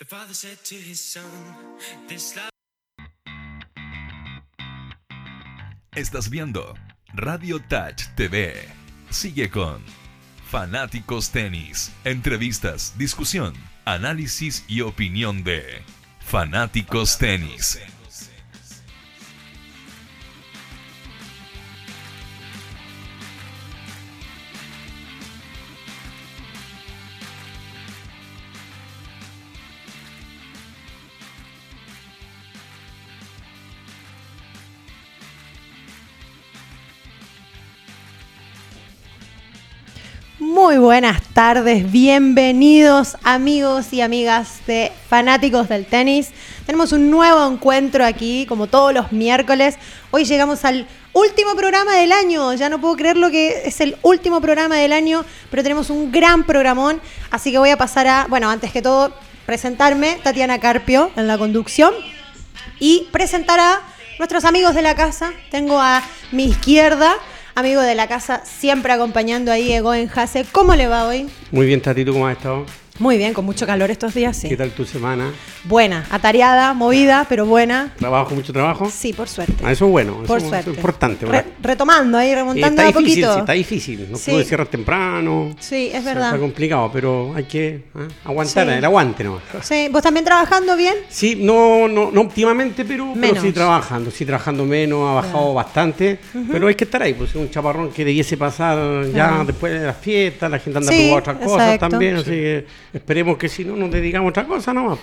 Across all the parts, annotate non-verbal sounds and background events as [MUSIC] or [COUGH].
The father said to his son, This. Estás viendo Radio Touch TV. Sigue con Fanáticos Tenis. Entrevistas, discusión, análisis y opinión de Fanáticos Tenis. Muy buenas tardes, bienvenidos amigos y amigas de fanáticos del tenis. Tenemos un nuevo encuentro aquí, como todos los miércoles. Hoy llegamos al último programa del año. Ya no puedo creer lo que es el último programa del año, pero tenemos un gran programón. Así que voy a pasar a, bueno, antes que todo, presentarme, Tatiana Carpio en la conducción y presentar a nuestros amigos de la casa. Tengo a mi izquierda amigo de la casa, siempre acompañando ahí, Ego en Jase. ¿Cómo le va hoy? Muy bien, Tati, ¿tú cómo has estado? Muy bien, con mucho calor estos días, sí. ¿Qué tal tu semana? Buena, atareada, movida, pero buena. ¿Trabajo, mucho trabajo? Sí, por suerte. Ah, eso es bueno, eso Por es suerte. importante. Re- ¿verdad? retomando ahí, Eh, remontando está a difícil, poquito. sí, está difícil. No Sí. puedo cierrar temprano. Sí, es Está verdad. complicado, pero hay que ah, aguantar, Sí. el aguante nomás. Sí, ¿vos también trabajando bien? Sí, no, no, no óptimamente, pero, sí trabajando, sí trabajando menos, ha bajado bastante, pero hay que estar ahí, pues es un chaparrón que debiese pasar ya después de las fiestas, la gente anda Sí, preocupada otras cosas también, así que esperemos que si no nos dedicamos a otra cosa nomás.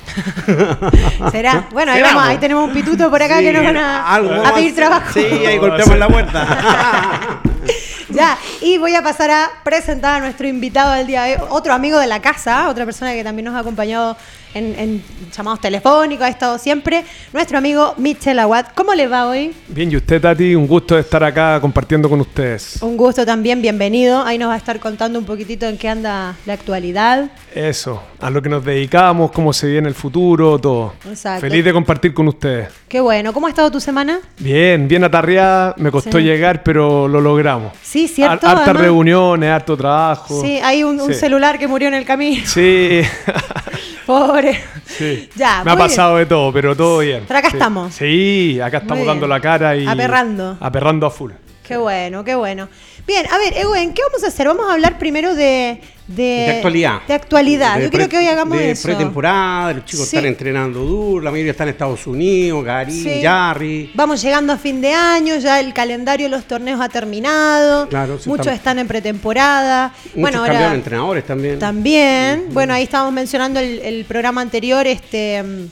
[LAUGHS] ¿Será? Bueno, ahí, vamos, ahí tenemos un pituto por acá Sí, que nos van a, algo a pedir trabajo. Sí, ahí golpeamos la puerta. [LAUGHS] Ya, y voy a pasar a presentar a nuestro invitado del día de hoy, otro amigo de la casa, otra persona que también nos ha acompañado en, en llamados telefónicos, ha estado siempre, nuestro amigo Michel Aguad. ¿Cómo le va hoy? Bien, y usted, Tati, un gusto de estar acá compartiendo con ustedes. Un gusto también, bienvenido. Ahí nos va a estar contando un poquitito en qué anda la actualidad. Eso, a lo que nos dedicamos, cómo se viene el futuro, todo. Exacto. Feliz de compartir con ustedes. Qué bueno, ¿cómo ha estado tu semana? Bien, bien atarreada, me costó Sí. llegar, pero lo logramos. Sí, cierto. Har- Hartas reuniones, harto trabajo. Sí, hay un, celular que murió en el camino. Sí, [LAUGHS] [LAUGHS] Pobre. Sí. [LAUGHS] Ya, me ha bien. pasado de todo, pero todo bien. Pero acá Sí. estamos. Sí, acá estamos dando la cara y. Aperrando. Aperrando a full. Qué bueno, qué bueno. Bien, a ver, Ewen, ¿qué vamos a hacer? Vamos a hablar primero de... De, De actualidad. De actualidad. De Yo creo que hoy hagamos de eso. pretemporada, los chicos Sí. están entrenando duro, la mayoría están en Estados Unidos, Garín, Sí. Jarry. Vamos llegando a fin de año, ya el calendario de los torneos ha terminado. Claro, sí, Muchos están- en pretemporada. Muchos bueno, cambiaron ahora entrenadores también. también. Bueno, ahí estábamos mencionando el, el programa anterior, este mm,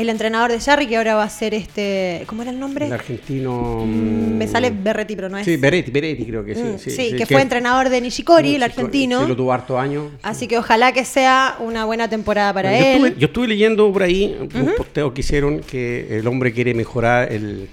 el entrenador de Jarry, que ahora va a ser este. ¿Cómo era el nombre? El argentino. Mm, Me mm, sale Berretti, pero no es. Sí, Beretti, Beretti creo que sí. Mm, sí, sí, que, fue entrenador de Nishikori, el argentino. Sí, lo tuvo harto años. Así que ojalá que sea una buena temporada para Bueno, yo, él. estuve, yo estuve leyendo por ahí un posteo que hicieron que el hombre quiere mejorar el.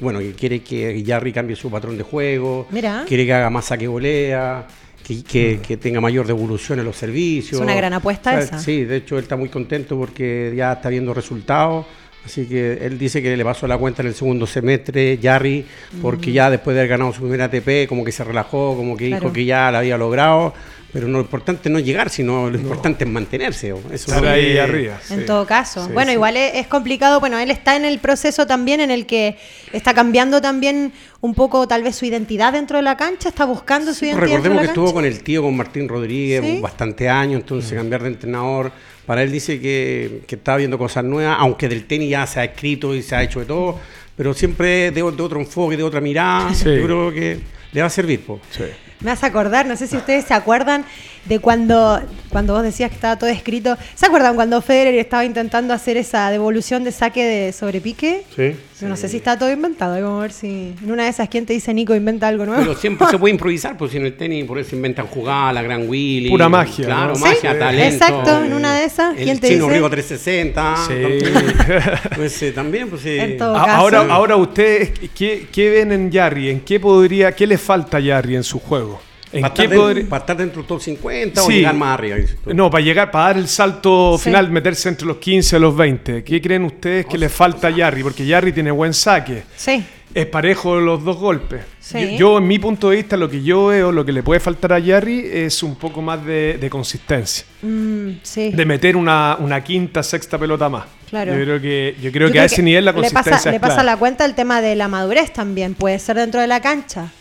Bueno, que quiere que Jarry cambie su patrón de juego. Mira. Quiere que haga más saque volea. Que, que- que tenga mayor devolución en los servicios. Es una gran apuesta esa. Sí, de hecho él está muy contento porque ya está viendo resultados. Así que él dice que le pasó la cuenta en el segundo semestre, Jarry, porque ya después de haber ganado su primer ATP, como que se relajó, como que Claro. dijo que ya la había logrado. Pero no, lo importante no es llegar, sino lo importante es mantenerse. o- Eso Estar ahí arriba. En sí. todo caso. Sí, bueno, sí. igual es, es complicado. Bueno, él está en el proceso también en el que está cambiando también un poco tal vez su identidad dentro de la cancha, está buscando su identidad dentro de Recordemos la que estuvo cancha. con el tío, con Martín Rodríguez, Sí. bastante años, entonces cambiar de entrenador, para él dice que, que está viendo cosas nuevas, aunque del tenis ya se ha escrito y se ha hecho de todo, pero siempre de, de otro enfoque, de otra mirada, Sí. yo creo que le va a servir. po. Sí. Me hace acordar, no sé si ustedes se acuerdan de cuando, cuando vos decías que estaba todo escrito. ¿Se acuerdan cuando Federer estaba intentando hacer esa devolución de saque de sobrepique? Sí. No sé si está todo inventado, hay que ver si en una de esas, ¿quién te dice Nico inventa algo nuevo? Pero siempre se [LAUGHS] puede improvisar, pues si en el tenis por eso inventan jugadas, la gran Willy. Pura magia, Claro, ¿no? magia, Sí. talento. Exacto, en una de esas, El ¿quién te chino dice? Rigo 360. Sí. [LAUGHS] Pues eh, también, pues sí. En todo A- caso. Ahora, ahora ustedes, ¿qué, qué ven en Jarry? ¿En qué podría, qué le falta a Jarry en su juego? ¿En Para qué estar, dentro, para estar dentro del top 50 o llegar más arriba. No, para llegar, para dar el salto Sí. final, meterse entre los 15 y los 20. ¿Qué creen ustedes que le falta a Jarry? Porque Jarry tiene buen saque. Sí. es parejo los dos golpes. Sí. Yo, yo, en mi punto de vista, lo que yo veo, lo que le puede faltar a Jarry es un poco más de, de consistencia. Mm, sí. De meter una, una quinta, sexta pelota más. Claro. Yo creo que, yo creo Yo que a ese nivel la le consistencia pasa, es le pasa clave. la cuenta el tema de la madurez también. Puede ser dentro de la cancha.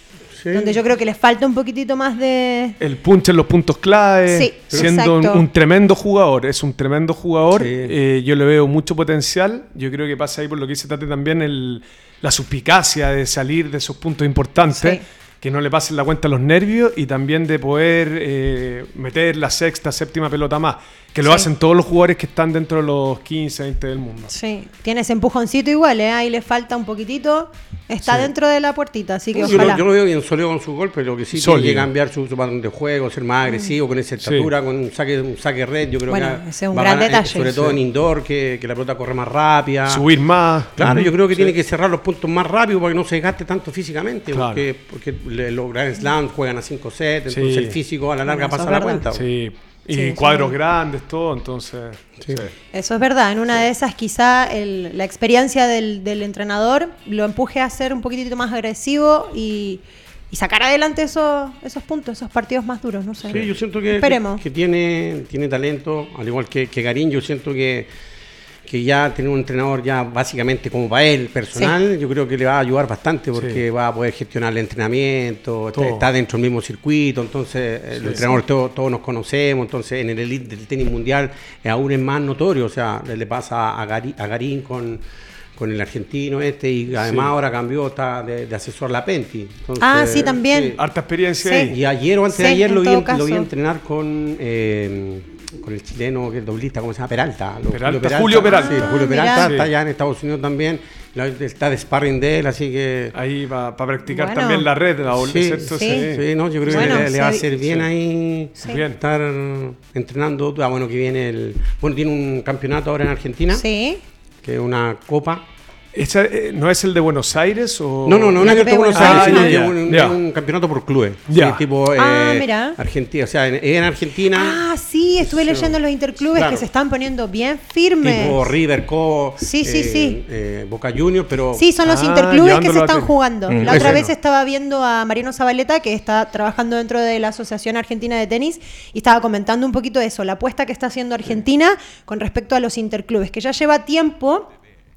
Sí. Donde yo creo que le falta un poquitito más de. El punch en los puntos clave, Sí, siendo un, un tremendo jugador, es un tremendo jugador. Sí. eh, yo le veo mucho potencial. Yo creo que pasa ahí por lo que dice Tate también el, la suspicacia de salir de esos puntos importantes, Sí. que no le pasen la cuenta a los nervios y también de poder eh, meter la sexta, séptima pelota más, que lo Sí. hacen todos los jugadores que están dentro de los 15, 20 del mundo. Sí, tiene ese empujoncito igual, ¿eh? Ahí le falta un poquitito. Está dentro de la puertita, así que Yo, ojalá. lo, yo lo veo bien sólido con su golpe, lo que sí Sólido. tiene que cambiar su, su patrón de juego, ser más agresivo con esa estatura, con un saque, un saque red. Yo creo Bueno, que ese es un va a gran ganar, eh, detalle. Sobre todo en indoor, que, que la pelota corre más rápida. Subir más. Claro, yo creo que Sí. tiene que cerrar los puntos más rápido para que no se desgaste tanto físicamente, Claro. porque, porque los Grand Slams juegan a 5 sets, Sí. entonces el físico a la larga Bueno, pasa la cuenta. Sí. Y Sí, cuadros sí. grandes, todo, entonces. Sí. sí. Eso es verdad. En una de esas, quizá el- la experiencia del, del entrenador lo empuje a ser un poquitito más agresivo y, y sacar adelante esos, esos puntos, esos partidos más duros. No sé. Sí, yo siento que, Esperemos. que tiene, tiene talento, al igual que, que Garín, yo siento que, que ya tener un entrenador ya básicamente como para él, personal, yo creo que le va a ayudar bastante porque Sí. va a poder gestionar el entrenamiento, está, dentro del mismo circuito, entonces el Sí, entrenador todo- todos nos conocemos, entonces en el elite del tenis mundial eh, aún es más notorio, o sea, le pasa a, Gari- a Garín con... Con el argentino este y además Sí. ahora cambió está de, de asesor la Penti. Entonces, Ah, sí, también. Harta experiencia Sí. ahí. y ayer o antes Sí, de ayer lo vi, lo vi entrenar con, eh, con el chileno que es doblista, ¿cómo se llama? Peralta. Lo- Peralta, Julio Peralta. Sí, Ah, Julio mirá. Peralta está allá en Estados Unidos también. La- Está de sparring de él, así que. Ahí para practicar Bueno. también la red, la Sí, ¿cierto? sí. Sí, no, yo creo Bueno, que le, le va a hacer bien Sí. ahí. Bien. estar entrenando. Ah, bueno, que viene el. Bueno, tiene un campeonato ahora en Argentina, Sí. que es una copa. Esa, eh, ¿No es el de Buenos Aires? O... No, no, no, es ATP abierto Buenos Aires, sino Ah, que un, campeonato por clubes. Sí, tipo Ah, eh, mira. Argentina, o sea, en, en Argentina. Ah, sí, estuve Sí. leyendo los interclubes Claro. que se están poniendo bien firmes. Tipo River, Co, Sí, sí, sí. eh, Boca Juniors, pero Sí, son los Ah, interclubes que se están jugando. Mm. La otra Ese vez no. estaba viendo a Mariano Zabaleta, que está trabajando dentro de la Asociación Argentina de Tenis, y estaba comentando un poquito eso, la apuesta que está haciendo Argentina con respecto a los interclubes, que ya lleva tiempo.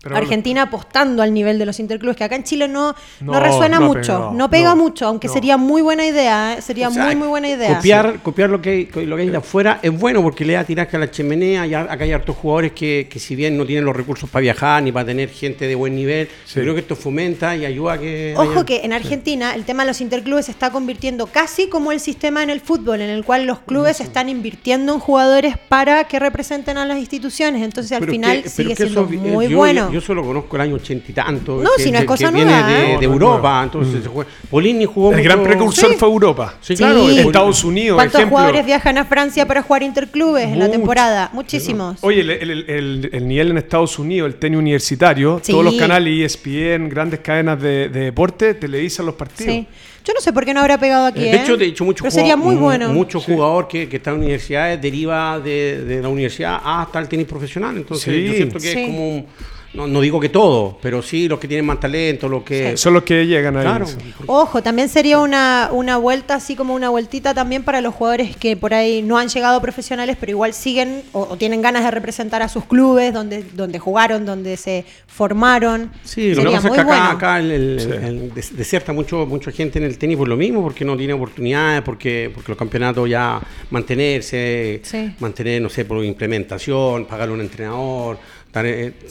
Pero Argentina apostando al nivel de los interclubes, que acá en Chile no, no, No, resuena no mucho, pegado. no pega No, mucho, aunque no. sería muy buena idea, ¿eh? sería o sea, muy, muy buena idea. Copiar, copiar lo que, hay- lo que hay de afuera es bueno porque le da tiraje a la chimenea. Y acá hay hartos jugadores que, que, si bien no tienen los recursos para viajar ni para tener gente de buen nivel, Sí. creo que esto fomenta y ayuda a que. Ojo que en Argentina el tema de los interclubes se está convirtiendo casi como el sistema en el fútbol, en el cual los clubes están invirtiendo en jugadores para que representen a las instituciones. Entonces al Pero final que- sigue siendo eso, muy yo, bueno. Yo, solo conozco el año ochenta y tanto. No, que, si no es cosa que viene nueva, de, ¿eh? de es Europa. Entonces se juega. Polini jugó. El gran mucho- precursor Sí. fue Europa. Sí, claro. Sí. Estados Unidos, ¿Cuántos ejemplo. jugadores viajan a Francia para jugar interclubes en la temporada? Muchísimos. Oye, el, el- el- el nivel en Estados Unidos, el tenis universitario, Sí. todos los canales ESPN, grandes cadenas de, de deporte, televisan los partidos. Sí. Yo no sé por qué no habrá pegado aquí. De ¿eh? hecho, de hecho mucho Pero sería muy mu- bueno. Mucho jugador que, que está en universidades deriva de, de la universidad hasta el tenis profesional. Entonces, Sí. yo siento que Sí. es como un- no, no digo que todo, pero sí los que tienen más talento, los que. Son los que llegan. Claro. sí. Ojo, también sería una, una vuelta, así como una vueltita también para los jugadores que por ahí no han llegado a profesionales, pero igual siguen o, o tienen ganas de representar a sus clubes, donde, donde jugaron, donde se formaron. Sí, lo que pasa es que acá, bueno. acá el, el- Sí. el- des- desierta mucho, mucha gente en el tenis por lo mismo, porque no tiene oportunidades, porque, porque los campeonatos ya mantenerse, Sí. mantener, no sé, por implementación, pagarle a un entrenador,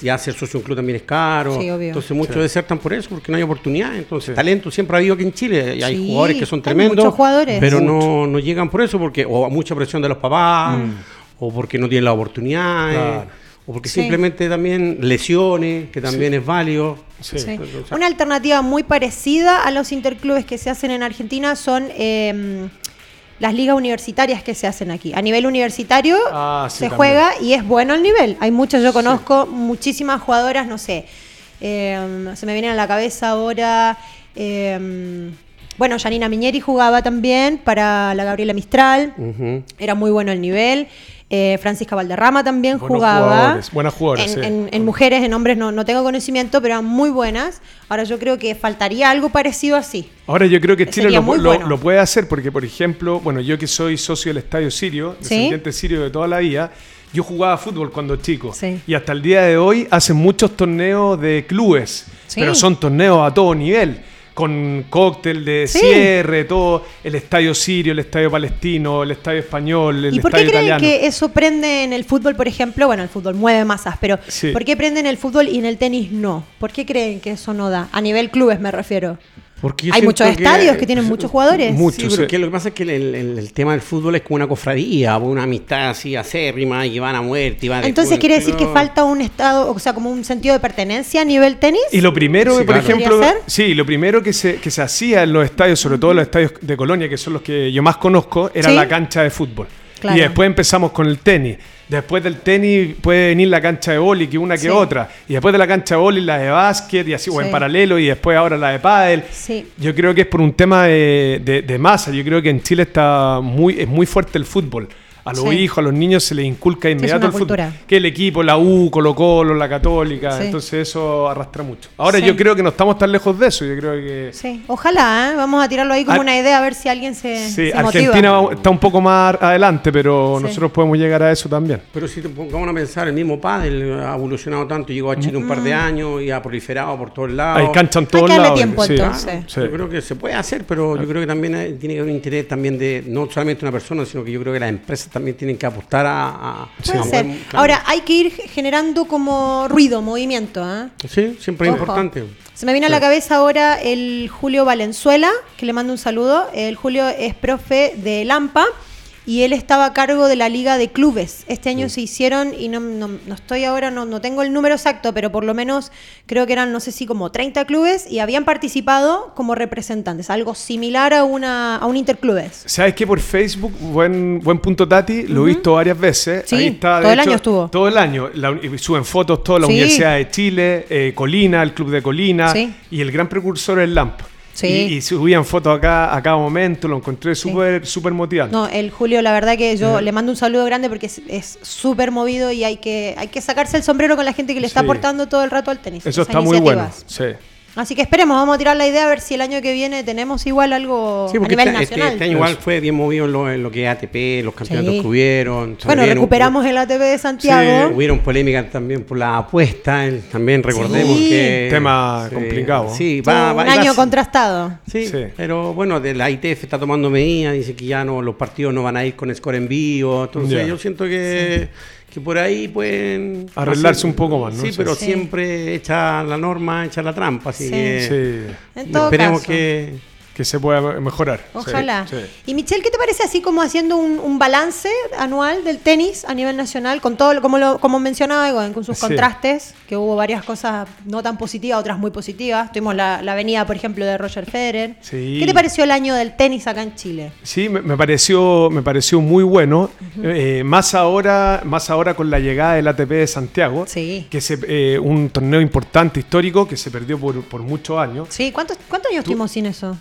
ya ser socio de un club también es caro. Sí, obvio. Entonces muchos Sí. desertan por eso, porque no hay oportunidades. Entonces, Sí. talento siempre ha habido aquí en Chile, y hay Sí, jugadores que son hay tremendos, muchos jugadores. pero no, no llegan por eso, porque o a mucha presión de los papás, o porque no tienen las oportunidades. Claro. O porque Sí. simplemente también lesiones, que también es válido. Sí. Sí. O sea, Una alternativa muy parecida a los interclubes que se hacen en Argentina son eh, las ligas universitarias que se hacen aquí. A nivel universitario Ah, sí, se también. juega y es bueno el nivel. Hay muchas, yo conozco muchísimas jugadoras, no sé, eh, se me viene a la cabeza ahora. eh, bueno, Janina Miñeri jugaba también para la Gabriela Mistral. Era muy bueno el nivel. Eh, Francisca Valderrama también Buenos jugaba. jugadores, buenas jugadoras, En, sí. en- en mujeres, en hombres no, no tengo conocimiento, pero eran muy buenas. Ahora yo creo que faltaría algo parecido así. Ahora yo creo que Chile lo, muy lo- bueno. lo puede hacer porque, por ejemplo, bueno, yo que soy socio del Estadio Sirio, Sí. descendiente sirio de toda la vida, yo jugaba fútbol cuando chico. Sí. Y hasta el día de hoy hacen muchos torneos de clubes, Sí. pero son torneos a todo nivel. Con cóctel de Sí. cierre, todo, el estadio sirio, el estadio palestino, el estadio español, el ¿Y por qué estadio creen italiano. que eso prende en el fútbol, por ejemplo? Bueno, el fútbol mueve masas, pero Sí. ¿por qué prende en el fútbol y en el tenis no? ¿Por qué creen que eso no da? A nivel clubes me refiero. Porque yo Hay muchos estadios que tienen muchos jugadores. Sí, Muchos, pero sí. que lo que pasa es que el, el- el tema del fútbol es como una cofradía, una amistad así acérrima y van a muerte. Y van Entonces en quiere decir que falta un estado, o sea, como un sentido de pertenencia a nivel tenis. Y lo primero, Sí, por claro. ejemplo, sí, lo primero que se, que se hacía en los estadios, sobre todo los estadios de Colonia, que son los que yo más conozco, era Sí. la cancha de fútbol. Claro. Y después empezamos con el tenis. Después del tenis puede venir la cancha de boli, que una que Sí. otra. Y después de la cancha de boli, la de básquet, y así, o en paralelo, y después ahora la de pádel. Sí. Yo creo que es por un tema de, de- de masa. Yo creo que en Chile está muy, es muy fuerte el fútbol. A los Sí. hijos, a los niños se les inculca de inmediato el fútbol. Que el equipo, la U, Colo Colo, la Católica. Sí. Entonces eso arrastra mucho. Ahora Sí. yo creo que no estamos tan lejos de eso. Yo creo que... Sí, ojalá, ¿eh? vamos a tirarlo ahí como Ar- una idea a ver si alguien se, Sí, se Argentina motiva. está un poco más adelante, pero Sí. nosotros podemos llegar a eso también. Pero si te pongamos a pensar, el mismo pádel ha evolucionado tanto, llegó a Chile un par de años y ha proliferado por todos lados. Hay cancha en Hay todos que darle lados. tiempo, sí. entonces. Sí. Yo creo que se puede hacer, pero yo creo que también hay- tiene que haber un interés también de no solamente una persona, sino que yo creo que las empresas también tienen que apostar a... a- Puede a ser. claro. Ahora, hay que ir generando como ruido, movimiento. ¿eh? Sí, siempre es importante. Se me vino a la cabeza ahora el Julio Valenzuela, que le mando un saludo. El Julio es profe de Lampa y él estaba a cargo de la liga de clubes. Este año se hicieron, y no, no- no estoy ahora, no, no tengo el número exacto, pero por lo menos creo que eran, no sé si como 30 clubes y habían participado como representantes, algo similar a, una, a un interclubes. ¿Sabes qué? Por Facebook, buen, buen punto Tati, lo he visto varias veces. Sí, Ahí está, de todo el año estuvo. Todo el año. La suben fotos toda la Sí. Universidad de Chile, eh, Colina, el Club de Colina, Sí. y el gran precursor es LAMP. Sí. Y, y subían fotos acá a cada momento, lo encontré súper súper motivante. No, el Julio, la verdad que yo le mando un saludo grande porque es- súper movido y hay que, hay que sacarse el sombrero con la gente que le está Sí. aportando todo el rato al tenis. Eso esas está muy bueno. Sí. Así que esperemos, vamos a tirar la idea a ver si el año que viene tenemos igual algo Sí, a porque nivel este, este- nacional. este año igual fue bien movido en lo, en lo que es ATP, los campeonatos Sí. que hubieron. bueno, recuperamos el ATP de Santiago. Hubieron polémicas también por la apuesta, el- también recordemos Sí. que... Tema complicado. Sí, va, va- un año va- contrastado. Sí, Sí. pero bueno, de la ITF está tomando medidas, dice que ya no los partidos no van a ir con score en vivo, entonces yo siento que, que por ahí pueden Arreglarse un poco más, ¿no? Sí, Sí. pero Sí. siempre echa la norma, echa la trampa, así Sí. que Sí. En todo esperemos caso. que Que se pueda mejorar. Ojalá. Sí, sí. Y Michelle, ¿qué te parece así como haciendo un, un balance anual del tenis a nivel nacional, con todo, lo- como, lo, como mencionaba con sus Sí. contrastes, que hubo varias cosas no tan positivas, otras muy positivas. Tuvimos la, la venida, por ejemplo, de Roger Federer. Sí. ¿Qué te pareció el año del tenis acá en Chile? Sí, me, me pareció, me pareció muy bueno. Eh, más, ahora, más ahora con la llegada del ATP de Santiago, Sí. que se, eh, un torneo importante, histórico, que se perdió por, por muchos años. Sí, ¿cuántos, cuántos años estuvimos sin eso?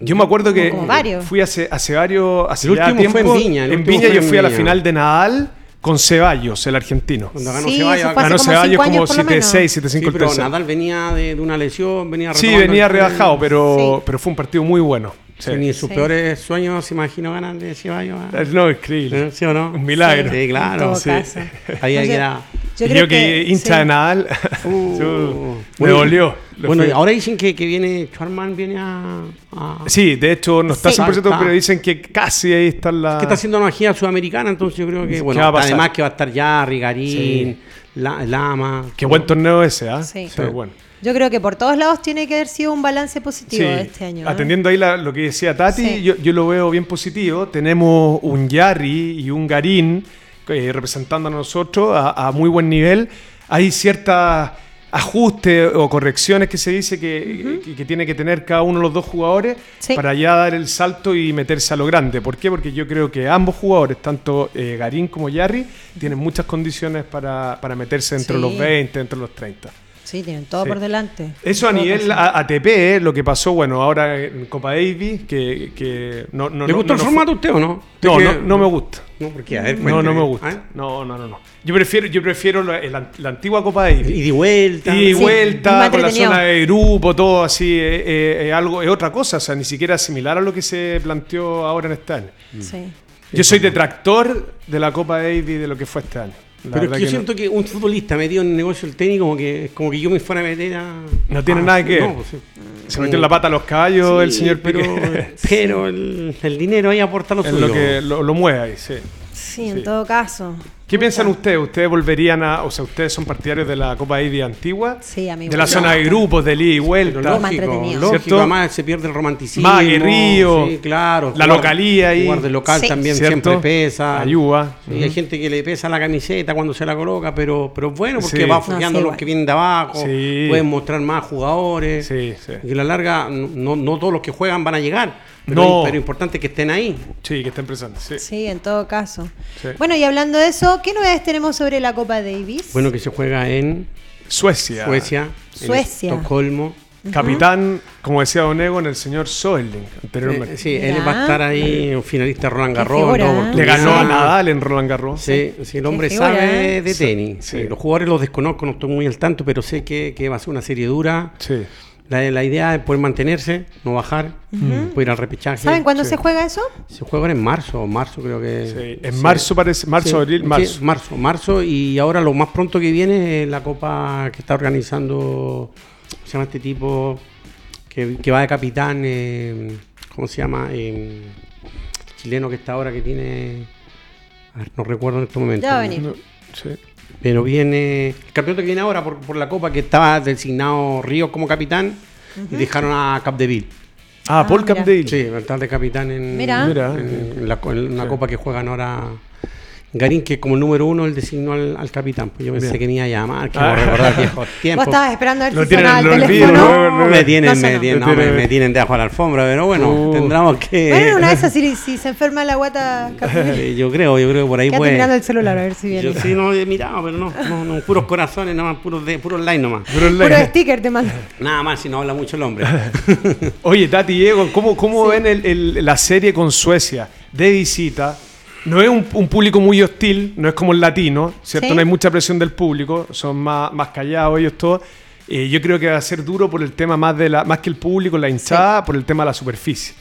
Yo me acuerdo que Como varios. fui hace, hace varios hace El ya último fue en tiempo, Viña, el en Viña yo en fui a la final de Nadal con Ceballos, el argentino. cuando ganó Sí, Ceballos, eso fue hace Ganó como Ceballos cinco como años por lo menos. 7-6, 7-5 Sí, el pero tercero. Nadal venía de, de una lesión, venía Sí, venía el- rebajado, pero, Sí. pero fue un partido muy bueno. Sí. Sí, ni sus Sí. peores sueños se imaginó ganar de Ceballos. ¿eh? No, increíble. ¿Sí o no? Un milagro. Sí, claro. Ahí hay Oye, que era- Yo Y creo yo que, hincha sí. de Nadal, [LAUGHS] Uh, me dolió. Bueno, fui- y ahora dicen que, que viene Schwarman viene a, a- Sí, de hecho no está Sí. 100%, Está. pero dicen que casi ahí está la... que está haciendo una gira sudamericana, entonces yo creo que ¿Qué bueno, además que va a estar Yarri, Garín, Sí. La- Lama. Qué buen torneo ese, ¿ah? Sí. Pero bueno. Yo creo que por todos lados tiene que haber sido un balance positivo Sí, de este año. ¿eh? Atendiendo ahí la- lo que decía Tati, Sí. yo, yo lo veo bien positivo. Tenemos un Yarri y un Garín eh, representando a nosotros a, a muy buen nivel. Hay ciertos ajustes o correcciones que se dice que, que- que tiene que tener cada uno de los dos jugadores Sí. para ya dar el salto y meterse a lo grande. ¿Por qué? Porque yo creo que ambos jugadores, tanto eh, Garín como Yarri, tienen muchas condiciones para, para meterse entre Sí. los 20, entre los 30. Sí, tienen todo Sí. por delante. Eso a nivel ATP, eh, lo que pasó, bueno, ahora en Copa Davis, que, que no, no, ¿Le no- gustó no el formato a usted o no? No, ¿Usted no, que- no me gusta. No, porque a ver, No, no me gusta. ¿Ah? No, no, no, no. Yo prefiero, yo prefiero la, antigua Copa Davis. Y de vuelta. Y Sí, vuelta, con la zona de grupo, todo así, eh, eh, eh, algo, es otra cosa, o sea, ni siquiera similar a lo que se planteó ahora en este año. Sí. Yo soy detractor de la Copa Davis de lo que fue este año. La Pero es que yo siento que un futbolista metido en el negocio del tenis, como que, como que yo me fuera a meter a. No tiene nada que no, pues sí. se metió en la pata a los caballos el señor pero, Piqué. [LAUGHS] pero el, el dinero ahí aporta lo Es suyo. lo que lo, lo mueve ahí, sí. Sí, en Sí. todo caso. ¿Qué piensan ustedes? ¿Ustedes volverían a, o sea, ustedes son partidarios de la Copa Davis antigua? Sí, amigo. De la zona de grupos, de ida y Pero vuelta. Más lógico, lógico, ¿Cierto? además se pierde el romanticismo. Más aguerrido. Sí, claro. La localía ahí. Jugar de local Sí. también ¿Cierto? siempre pesa. Ayuda. Sí, Hay gente que le pesa la camiseta cuando se la coloca, pero, pero es bueno porque Sí. va No, fogueando sí, a los que vienen de abajo, Sí. pueden mostrar más jugadores. Sí, sí. Y a la larga, no, no todos los que juegan van a llegar, pero, No. pero importante es que estén ahí. Sí, que estén presentes. Sí. Sí, en todo caso. Sí. Bueno, y hablando de eso, ¿qué novedades tenemos sobre la Copa Davis? Bueno, que se juega en Suecia. Suecia, Suecia. en Estocolmo. Capitán, como decía Don Ego, en el señor Soerling anteriormente. Eh, sí, él va a estar ahí, un finalista Roland Garros. ¿eh? Le ganó a Nadal en Roland Garros. Sí, sí, el hombre sabe ¿eh? de tenis. Sí. Sí, Los jugadores los desconozco, no estoy muy al tanto, pero sé que, que va a ser una serie dura. Sí. La, la idea es poder mantenerse, no bajar, poder ir al repechaje. ¿Saben cuándo Sí. se juega eso? Se juega en marzo, marzo creo que. Sí. En marzo parece, marzo, Sí, abril, sí, marzo. marzo, marzo. Y ahora lo más pronto que viene es la copa que está organizando, ¿cómo se llama este tipo? Que, que va de capitán, eh, ¿cómo se llama? Eh, chileno que está ahora que tiene. a ver, no recuerdo en este momento. Ya va a venir. No, sí. Pero viene. El campeonato que viene ahora por, por la copa que estaba designado Ríos como capitán y dejaron a Capdeville. Ah, Ah, Paul mira. Capdeville. Sí, de capitán en, Mira. Mira. en, en la, en una Sí. copa que juegan ahora. Garín, que como número uno, él designó al, al capitán. Pues yo pensé Bien. que me iba a llamar, que Ah. no recordar viejos Vos tiempos. estabas esperando a ver Lo si tienen el olvido, teléfono. ¿no? No, me tienen, no me, tienen, No no, me, me tienen debajo de la alfombra, pero bueno, Uh. tendremos que. Bueno, una vez así, [LAUGHS] si se enferma la guata, Eh, yo creo, yo creo que por ahí puede. mirando el celular a ver si viene. Yo sí no he mirado, pero no, no, no, puros corazones, nada más, puros, de, puros like nomás. Pero el- Puro sticker te mando. Nada más si no habla mucho el hombre. [LAUGHS] Oye, Tati Diego, ¿cómo, cómo ven el- el- la serie con Suecia de visita? No es un, un público muy hostil, no es como el latino, ¿cierto? Sí. No hay mucha presión del público, son más, más callados ellos todos. Eh, yo creo que va a ser duro por el tema más de la más que el público, la hinchada, por el tema de la superficie.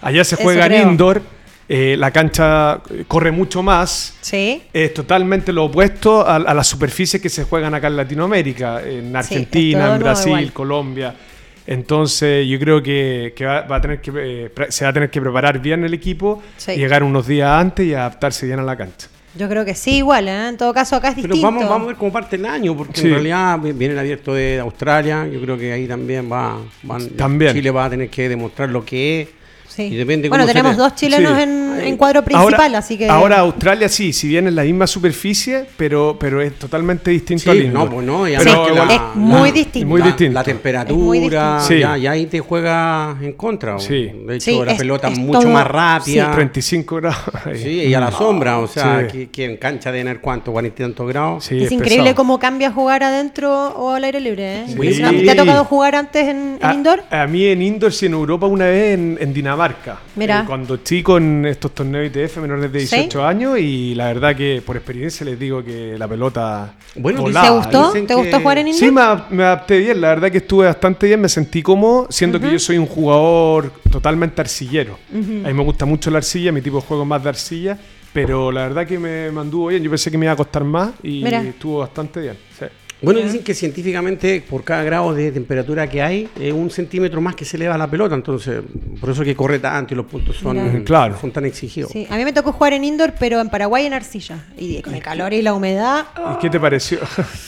Allá se juega en indoor, eh, la cancha eh, corre mucho más. Sí. Es totalmente lo opuesto a, a las superficies que se juegan acá en Latinoamérica, en Argentina, en Brasil. Colombia. Entonces yo creo que, que va, va a tener que eh, se va a tener que preparar bien el equipo, Sí. llegar unos días antes y adaptarse bien a la cancha. Yo creo que sí, igual, ¿eh? En todo caso, acá es Pero distinto. vamos, vamos a ver cómo parte el año, porque Sí. en realidad vi- viene el abierto de Australia. Yo creo que ahí también va. van- También. Chile va a tener que demostrar lo que es. Sí. Y depende bueno, tenemos dos chilenos Sí. en, en cuadro principal, así que. ahora Australia sí, si bien es la misma superficie, pero, pero es totalmente distinto Sí, al indoor. no, pues no, y Pero además que igual- es muy distinto. Muy la, distinto. la muy temperatura. Sí. ya, ya ahí te juega en contra. o- Sí. De hecho, Sí, la es- pelota es mucho todo- más rápida. 35 grados. [LAUGHS] Sí, y a la sombra, o sea, Sí. que, que en cancha de tener cuánto, cuarenta y tantos grados. Sí, es increíble pesado. cómo cambia jugar adentro o al aire libre, ¿eh? ¿Te ha tocado jugar antes en, en A- indoor? A, mí en indoor, sí, en Europa una vez en, en Dinamarca. Mira. Eh, cuando chico en estos torneos ITF menores de ¿Sí? 18 años y la verdad que por experiencia les digo que la pelota Bueno, volaba. ¿Te gustó? dicen ¿Te que- gustó jugar en indoor? Sí, me, me adapté bien, la verdad que estuve bastante bien, me sentí cómodo, siendo que yo soy un jugador totalmente arcillero. A mí me gusta mucho la arcilla, mi tipo de juego es más de arcilla, pero la verdad que me mantuvo bien, yo pensé que me iba a costar más y Mira. estuvo bastante bien. sí. Bueno, dicen que científicamente por cada grado de temperatura que hay, es un centímetro más que se eleva la pelota, entonces por eso que corre tanto y los puntos son. Claro. son tan exigidos. Sí, a mí me tocó jugar en indoor, pero en Paraguay en arcilla. Y con el calor y la humedad, ¿Y qué te pareció?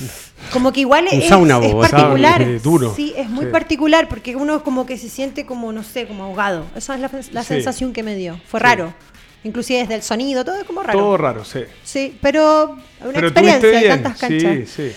[LAUGHS] como que igual es, sauna, es particular. sauna, eh, duro. Sí, es muy Sí. particular porque uno como que se siente como, no sé, como ahogado. Esa es la, la Sí. sensación que me dio. Fue raro. Inclusive desde el sonido, todo es como raro. Todo raro, sí. Sí, pero una Pero experiencia de tantas canchas. sí, sí.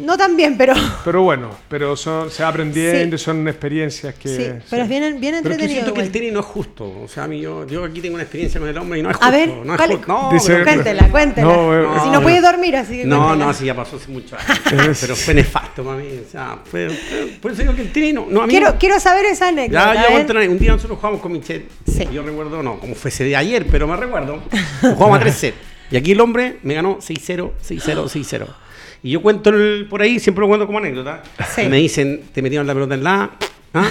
No tan bien, pero. Pero bueno, pero son, se va aprendiendo, Sí. son experiencias que... Sí, pero es bien, bien Pero es que entretenido. siento que el igual. tenis no es justo. O sea, a mí yo, yo aquí tengo una experiencia con el hombre y no es A justo. ver, no es ¿cuál- justo. No, Dice- pero- Cuéntela, cuéntela. No, eh, si no, no no. puede dormir, así que No, cuéntela. no, sí, ya pasó hace mucho años. [LAUGHS] pero fue nefasto para mí. O sea, fue, fue- por eso digo que el tenis no, no a mí Quiero, no- quiero saber esa anécdota. Ya, a ya ver. cuento una- un día nosotros jugamos con Michelle. Sí. Yo recuerdo, no, como fuese de ayer, pero me recuerdo. Jugamos a 3 sets. Y aquí el hombre me ganó 6-0, 6-0, 6-0. Y yo cuento el- por ahí, siempre lo cuento como anécdota. Sí. Me dicen, te metieron la pelota en la. ¿ah?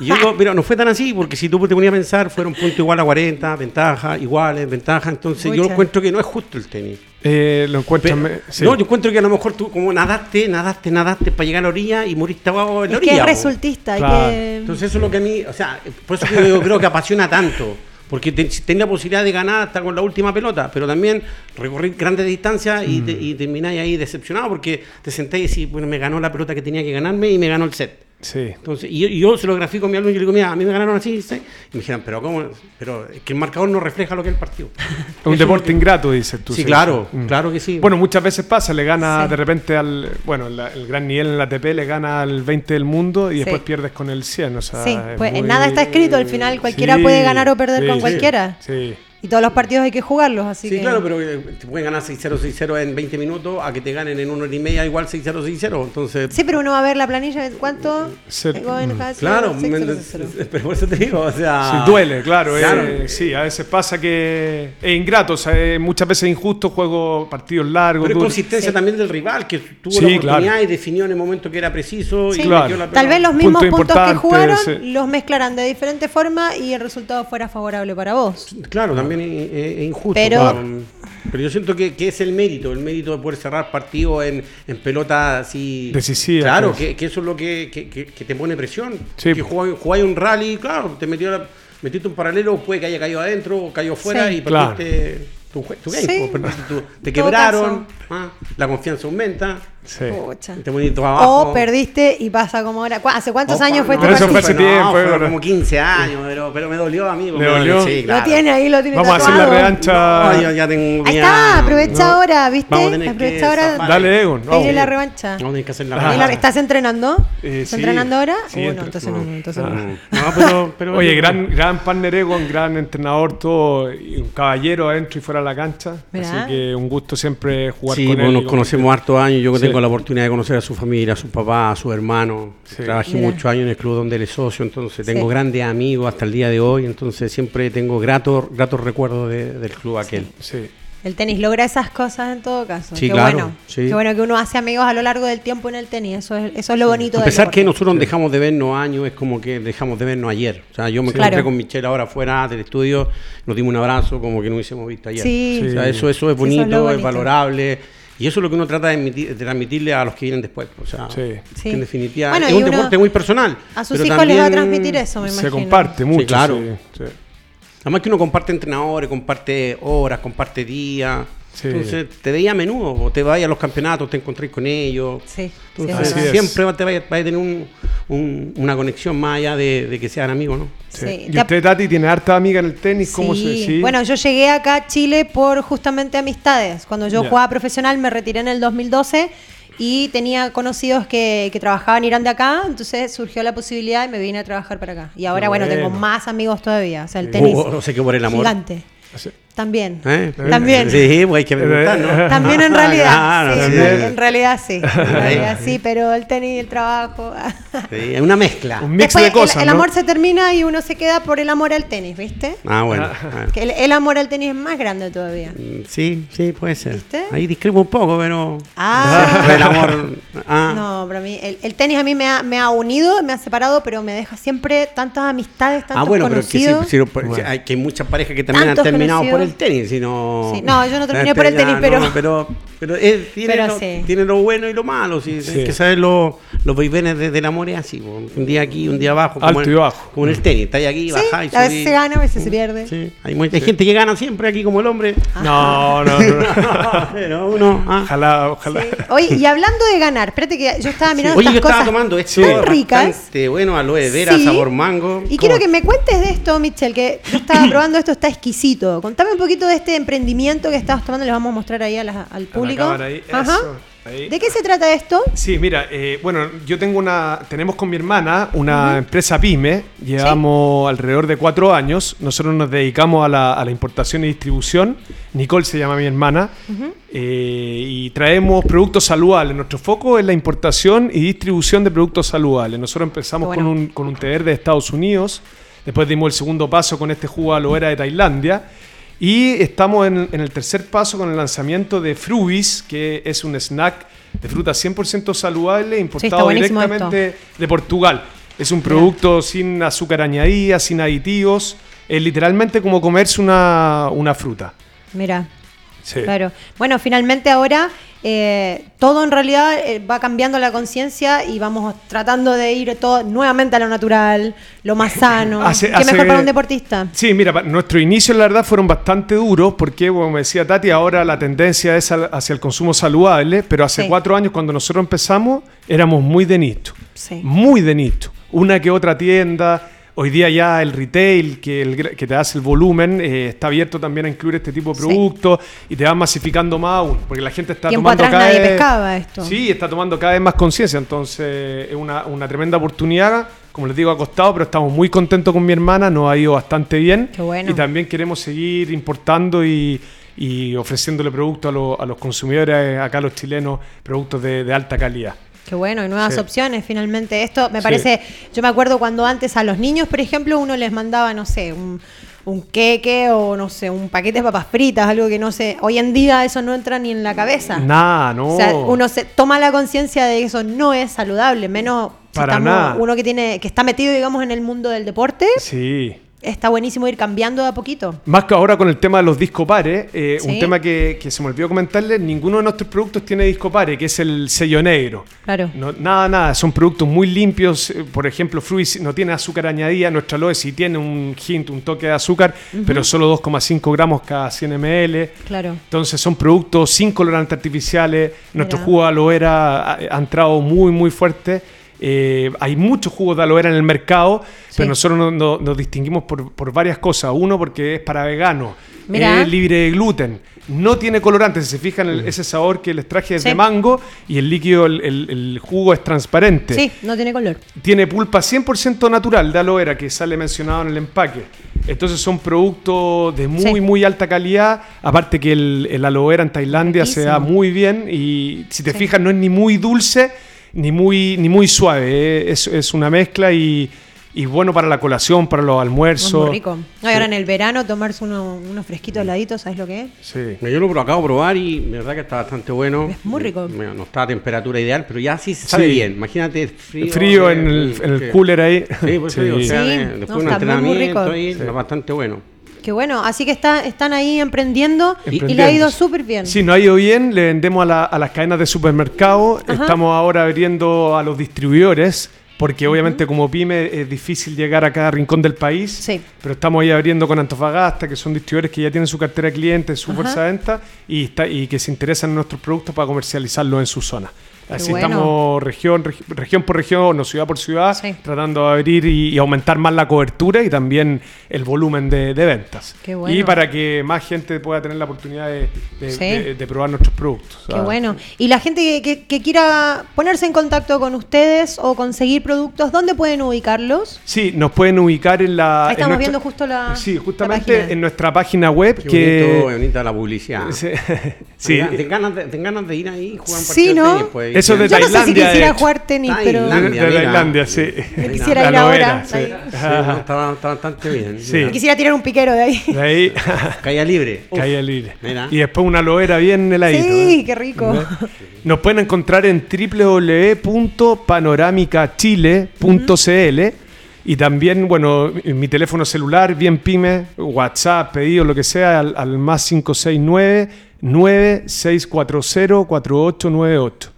Y yo digo, pero no fue tan así, porque si tú te ponías a pensar, fueron puntos igual a 40, ventaja, iguales, ventaja. Entonces yo Pucha. encuentro que no es justo el tenis. Eh, lo encuentran... Pero- me- sí. No, yo encuentro que a lo mejor tú como nadaste, nadaste, nadaste para llegar a la orilla y moriste abajo en la Es que orilla. es po. resultista. Claro. que... Entonces eso es lo que a mí, o sea, por eso que yo creo que apasiona tanto. Porque te- tenés la posibilidad de ganar hasta con la última pelota, pero también recorrer grandes distancias y, te- y termináis ahí decepcionado porque te sentáis y decís, bueno, me ganó la pelota que tenía que ganarme y me ganó el set. Sí. Entonces, y yo, y yo se lo grafico a mi alumno y yo le digo, mira, a mí me ganaron así, ¿sí? y me dijeron, pero ¿cómo? Pero es que el marcador no refleja lo que es el partido. [LAUGHS] Es un deporte que- ingrato, dices tú. Sí, claro, Mm. claro que sí. Bueno, muchas veces pasa, le gana Sí. de repente al. Bueno, la- el gran nivel en la ATP le gana al 20 del mundo y después pierdes con el 100. O sea, Sí, es pues muy- nada está escrito al final, cualquiera Sí, puede ganar o perder sí, con sí, cualquiera. Sí. Y todos los partidos hay que jugarlos, así Sí, que. claro, pero eh, te pueden ganar 6-0, 6-0 en 20 minutos a que te ganen en una hora y media igual 6-0, 6-0. Entonces, Sí, pero uno va a ver la planilla de cuánto. Claro, seis, me- cero, cero. [LAUGHS] pero por eso te digo, o sea... Sí, duele, claro. Claro. eh, sí, a veces pasa que es ingrato, o sea, es muchas veces injusto, juego partidos largos. Pero es consistencia Sí. también del rival, que tuvo Sí, la oportunidad claro. y definió en el momento que era preciso. Sí. y Claro. la Tal vez los Punto mismos puntos que jugaron sí. los mezclarán de diferente forma y el resultado fuera favorable para vos. Claro, también es, es- es injusto. Pero- Claro. pero yo siento que, que es el mérito, el mérito de poder cerrar partidos en, en pelota así. Decisiva, Claro, pues. que, que eso es lo que, que- que- que te pone presión. Sí. Que jugáis jugáis un rally, claro, te metió la- metiste un paralelo, puede que haya caído adentro o cayó fuera Sí. y Claro. perdiste tu, jue- tu game. Sí. pues, perdiste tu- te quebraron, ah, la confianza aumenta, Sí. Pucha. te pones todo abajo. O perdiste y pasa como ahora. ¿Cu- ¿Hace cuántos Opa, años fue no, este fue hace tiempo, No, como 15 años, pero, pero me dolió a mí. Sí, Lo tiene ahí, lo tiene Vamos a hacer la revancha. No, yo ya tengo Ahí está, aprovecha No. ahora, ¿viste? Aprovecha ahora. Dale, Egon. Viene la revancha. A tener que hacer la revancha. ¿Estás entrenando? Eh, ¿Estás sí. entrenando ahora? Sí, Uh, no, entre- entonces no, no. entonces Ah. no. No, pero, [LAUGHS] pero- Oye, gran, gran partner Egon, gran entrenador, todo, un caballero adentro y fuera de la cancha. Así que un gusto siempre jugar Sí, con pues él. nos y conocemos hartos años. Yo que Sí. Tengo la oportunidad de conocer a su familia, a su papá, a su hermano. Sí. Trabajé Mira. muchos años en el club donde él es socio, entonces tengo Sí. grandes amigos hasta el día de hoy. Entonces siempre tengo gratos, gratos recuerdos de- del club aquel. Sí. El tenis logra esas cosas en todo caso. Sí, Qué claro, bueno. sí. Qué bueno que uno hace amigos a lo largo del tiempo en el tenis. Eso es, eso es lo bonito A pesar que deporte. nosotros dejamos de vernos años, es como que dejamos de vernos ayer. O sea, yo me Sí. encontré Claro. con Michelle ahora fuera del estudio, nos dimos un abrazo como que no hubiésemos visto ayer. Sí. O sea, eso, eso es Sí, eso es bonito, es valorable. Y eso es lo que uno trata de, emitir- de transmitirle a los que vienen después. O sea, Sí. Que en definitiva Bueno, es un deporte muy personal. A sus pero hijos les va a transmitir eso, me imagino. Se comparte mucho. claro. sí, sí. Además que uno comparte entrenadores, comparte horas, comparte días. Sí. Entonces te veía a menudo, o te vayas a los campeonatos, te encontréis con ellos. Sí, Entonces siempre te vaya, vaya a tener un- un- una conexión más allá de, de que sean amigos, ¿no? Sí. Sí. ¿Y Te- usted, Tati, tiene harta amiga en el tenis? ¿Cómo se? Bueno, yo llegué acá a Chile por justamente amistades. Cuando yo Ya. jugaba profesional me retiré en el 2012 y tenía conocidos que, que trabajaban y eran de acá, entonces surgió la posibilidad y me vine a trabajar para acá. Y ahora, Qué bueno, tengo más amigos todavía. O sea, el tenis O, o sea que por el amor. gigante. También. ¿Eh? También. Sí, pues hay que preguntar, ¿no? También en [LAUGHS] realidad, Claro, sí, sí. en realidad sí, en realidad sí, pero el tenis y el trabajo. Sí, es una mezcla. Un mix Después de cosas, el, el ¿no? amor se termina y uno se queda por el amor al tenis, ¿viste? Ah, bueno. Ah. Que el, el amor al tenis es más grande todavía. Mm, Sí, sí, puede ser. ¿Viste? Ahí discrepo un poco, pero. Ah. El amor. Ah. No, pero a mí, el, el tenis a mí me ha, me ha unido, me ha separado, pero me deja siempre tantas amistades, tantos Ah, bueno, pero es que, sí, conocidos. sí, pero- Bueno. hay, que hay muchas parejas que también Tantos han terminado por conocidos. El tenis, sino... Sí, no, yo no terminé por el tenis, Ya, pero- no, pero, pero es- tiene, Pero lo, sí. tiene lo bueno y lo malo, sí, Sí. hay que saber lo- los vaivenes de- del amor es así, un día aquí, un día abajo. como Alto en- y bajo. Como en el tenis, estáis aquí, Sí, bajáis, a veces se gana, a veces se pierde. Sí, Hay, mucha- gente que gana siempre aquí como el hombre. No, no, no. [LAUGHS] pero uno... [LAUGHS] ah. Ojalá, ojalá. Sí. Oye, y hablando de ganar, espérate que yo estaba mirando Oye, yo estas estaba cosas tomando esto tan ricas. bueno, aloe vera, Sí. sabor mango. Y ¿Cómo? quiero que me cuentes de esto, Michelle, que yo estaba [CLEARS THROAT] probando esto, está exquisito. Contame un poquito de este emprendimiento que estabas tomando, les vamos a mostrar ahí a la- al A la público. cámara ahí, Ajá. eso. Ahí. ¿De qué se trata esto? Sí, mira, eh, bueno, yo tengo una, tenemos con mi hermana una empresa pyme, llevamos alrededor de cuatro años, nosotros nos dedicamos a la, a la importación y distribución, Nicole se llama mi hermana, eh, y traemos productos saludables, nuestro foco es la importación y distribución de productos saludables, nosotros empezamos bueno. con, un, con un TR de Estados Unidos, después dimos el segundo paso con este jugo aloe vera de Tailandia, y estamos en, en el tercer paso con el lanzamiento de Fruvis, que es un snack de fruta 100% saludable importado directamente de Portugal. Es un producto sin azúcar añadida, sin aditivos. Es literalmente como comerse una, una fruta. Mira, Sí. claro. Bueno, finalmente ahora eh, todo en realidad eh, va cambiando la conciencia y vamos tratando de ir todo nuevamente a lo natural, lo más sano. [LAUGHS] Hace- ¿Qué hace- mejor para un deportista? Sí, mira, nuestros inicios la verdad fueron bastante duros porque, como me decía Tati, ahora la tendencia es al- hacia el consumo saludable, pero hace Sí. cuatro años cuando nosotros empezamos éramos muy de nicho, Sí. muy de nicho. Una que otra tienda, hoy día ya el retail que, el que te hace el volumen eh, está abierto también a incluir este tipo de Sí. productos y te van masificando más aún, porque la gente está Tiempo tomando atrás cada nadie vez- pescaba esto. Sí, está tomando cada vez más conciencia, entonces es una, una tremenda oportunidad. Como les digo, ha costado, pero estamos muy contentos con mi hermana, nos ha ido bastante bien. Qué bueno. Y también queremos seguir importando y, y ofreciéndole productos a, los- a los consumidores, eh, acá los chilenos, productos de, de alta calidad. Qué bueno, y nuevas Sí. opciones finalmente. Esto me Sí. parece, yo me acuerdo cuando antes a los niños, por ejemplo, uno les mandaba, no sé, un, un queque o no sé, un paquete de papas fritas, algo que no sé. Hoy en día eso no entra ni en la cabeza. Nada, no. O sea, uno se toma la conciencia de que eso no es saludable, menos si Para estamos- nada. uno que tiene que está metido, digamos, en el mundo del deporte. Sí. Está buenísimo ir cambiando de a poquito. Más que ahora con el tema de los discopares, eh, un Sí. tema que, que se me olvidó comentarles, ninguno de nuestros productos tiene discopare, que es el sello negro. Claro. No, nada, nada, son productos muy limpios. eh, Por ejemplo, Fruit no tiene azúcar añadida, nuestra aloe sí tiene un hint, un toque de azúcar, pero solo 2,5 gramos cada 100 ml. Claro. Entonces son productos sin colorantes artificiales. Nuestro Mira. jugo aloe vera ha, ha entrado muy, muy fuerte. Eh, hay muchos jugos de aloe vera en el mercado, Sí. pero nosotros no- no- nos distinguimos por, por varias cosas. Uno, porque es para veganos, Mira. es libre de gluten, no tiene colorantes. Si se fijan, el- ese sabor que les traje es Sí. de mango y el líquido, el, el- el jugo es transparente. Sí, no tiene color. Tiene pulpa 100% natural de aloe vera que sale mencionado en el empaque. Entonces son productos de muy, Sí. muy alta calidad. Aparte que el, el aloe vera en Tailandia se da muy bien y si te Sí. fijas no es ni muy dulce ni muy, ni muy suave. eh. Es, es una mezcla y, y bueno para la colación, para los Es almuerzos. muy rico. No, y ahora en el verano tomarse uno- unos fresquitos heladitos, ¿sabes lo que es? Sí. Yo lo acabo de probar y de verdad que está bastante bueno. Es muy rico. Mira, No está a temperatura ideal, pero ya sí se sabe Sí. bien. Imagínate frío. Frío en el, en el cooler ahí. Sí, por eso digo, o sea, Sí, de- no, después de un está muy, muy entrenamiento rico. ahí, Sí. está bastante bueno. Qué bueno, así que está, están ahí emprendiendo y, le ha ido súper bien. Sí, nos ha ido bien, le vendemos a, la- a las cadenas de supermercado, estamos ahora abriendo a los distribuidores, porque obviamente como pyme es difícil llegar a cada rincón del país, Sí. pero estamos ahí abriendo con Antofagasta, que son distribuidores que ya tienen su cartera de clientes, su Ajá. fuerza de venta, y, está, y que se interesan en nuestros productos para comercializarlos en su zona. Así bueno. estamos región, regi- región por región o ciudad por ciudad, Sí. tratando de abrir y, y aumentar más la cobertura y también el volumen de, de ventas. Qué bueno. Y para que más gente pueda tener la oportunidad de, de- Sí. de- de probar nuestros productos. Qué bueno. Y la gente que, que- que quiera ponerse en contacto con ustedes o conseguir productos, ¿dónde pueden ubicarlos? Sí, nos pueden ubicar en la. Ahí en estamos nuestra- viendo justo la- Sí, la justamente página. en nuestra página web Qué que. bonito, bonita la publicidad. Sí, sí. ¿Ten ganas, de, ten ganas de ir ahí y jugar un Sí, partido de ¿no? tenis, pues, Eso de Yo no sé si Tailandia, quisiera hecho. jugar tenis, pero... de, Tailandia. de. Tailandia, sí. Yo quisiera ir ahora, sí. no, está, está bastante bien. Sí. mira. Quisiera tirar un piquero de ahí. De ahí, [LAUGHS] Caída libre. Caía libre. Mira. Y después una aloe vera bien heladito. Sí, ¿eh? qué rico. Nos pueden encontrar en www.panoramicachile.cl y también, bueno, mi teléfono celular, bien pyme, WhatsApp, pedido, lo que sea, al, al más 569-9640-4898.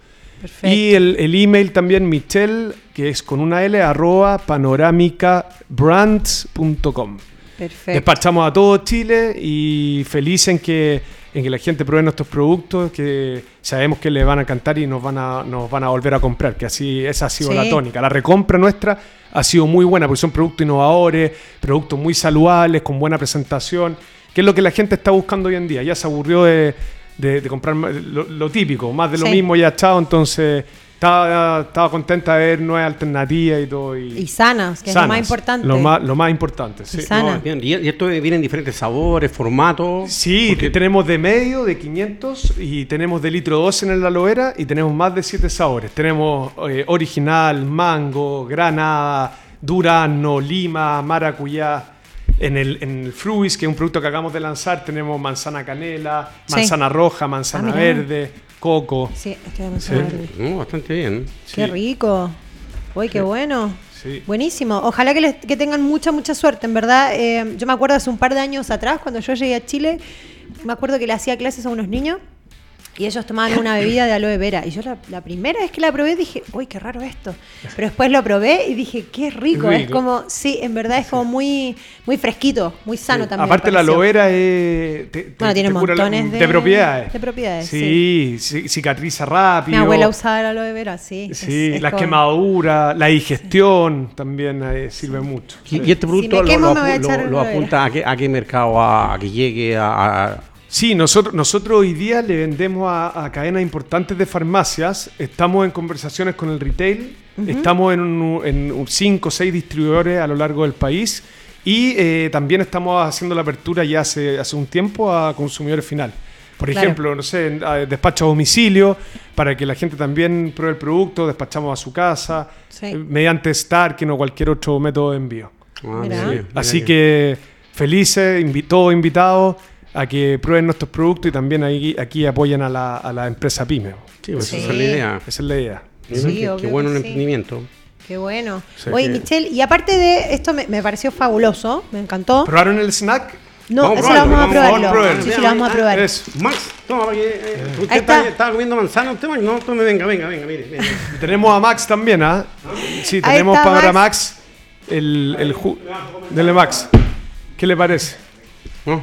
Perfecto. Y el, el email también, Michelle, que es con una L, arroba panoramicabrands.com. Perfecto. Despachamos a todo Chile y feliz en que, en que la gente pruebe nuestros productos, que sabemos que les van a encantar y nos van a, nos van a volver a comprar, que así esa ha sido Sí. la tónica. La recompra nuestra ha sido muy buena porque son productos innovadores, productos muy saludables, con buena presentación, que es lo que la gente está buscando hoy en día. Ya se aburrió de, de, de comprar lo, lo típico, más de lo Sí. mismo ya chao, entonces estaba, estaba contenta de ver nuevas alternativas y todo. Y, Y sanas, que es lo más importante. Lo más, lo más importante, sí. Y sana. No, bien, y, esto viene en diferentes sabores, formatos. Sí, porque- tenemos de medio, de 500, y tenemos de litro 12 en el aloe vera, y tenemos más de 7 sabores. Tenemos eh, original, mango, granada, durazno, lima, maracuyá. En el, en el Fruis, que es un producto que acabamos de lanzar, tenemos manzana canela, Sí. manzana roja, manzana Ah, verde, coco. Sí, estoy Sí. No, bastante bien. Qué Sí. rico. Uy, qué bueno. Sí. Buenísimo. Ojalá que, les- que tengan mucha, mucha suerte. En verdad, eh, yo me acuerdo hace un par de años atrás, cuando yo llegué a Chile, me acuerdo que le hacía clases a unos niños y ellos tomaban una bebida de aloe vera. Y yo la, la primera vez que la probé dije, uy, qué raro esto. Pero después lo probé y dije, qué rico. Es como, sí, en verdad es como muy, muy fresquito, muy sano también. Aparte la aloe vera es, te, te- Bueno, tiene te la- montones de- de propiedades. de propiedades, Sí, ci- cicatriza rápido. Mi abuela usaba la aloe vera, sí. es- Sí, es las como- quemaduras, la digestión también eh, sirve mucho. Y, y este producto me lo- quemo, apunta a qué, a qué mercado, a, a que llegue a... a- Sí, nosotros, nosotros hoy día le vendemos a, a cadenas importantes de farmacias, estamos en conversaciones con el retail, estamos en 5 o 6 distribuidores a lo largo del país y eh, también estamos haciendo la apertura ya hace, hace un tiempo a consumidores final. Por Claro. ejemplo, no sé, en- a despacho a domicilio para que la gente también pruebe el producto, despachamos a su casa, Sí. eh, mediante Stark o cualquier otro método de envío. Ah, Así que felices, invi- todos invitados a que prueben nuestros productos y también ahí, aquí apoyen a la, a la empresa PyME. Sí, pues Sí. esa es la idea. Esa es la idea. Sí, qué, bueno sí. emprendimiento. Qué bueno. Sí. Oye, Sí. Michelle, y aparte de esto me, me pareció fabuloso, me encantó. ¿Probaron el snack? No, Vamos a eso lo probarlo, vamos a vamos a probarlo. probarlo. Sí, sí, lo vamos a probar. Eso. Max, toma, porque, eh, usted Ahí está, está. estaba comiendo manzana, usted Max, no, tome, venga, venga, venga, mire, tenemos a Max también, ¿ah? Sí, Ahí tenemos para Max. Max el, el ju- Dele Max. ¿Qué le parece? No,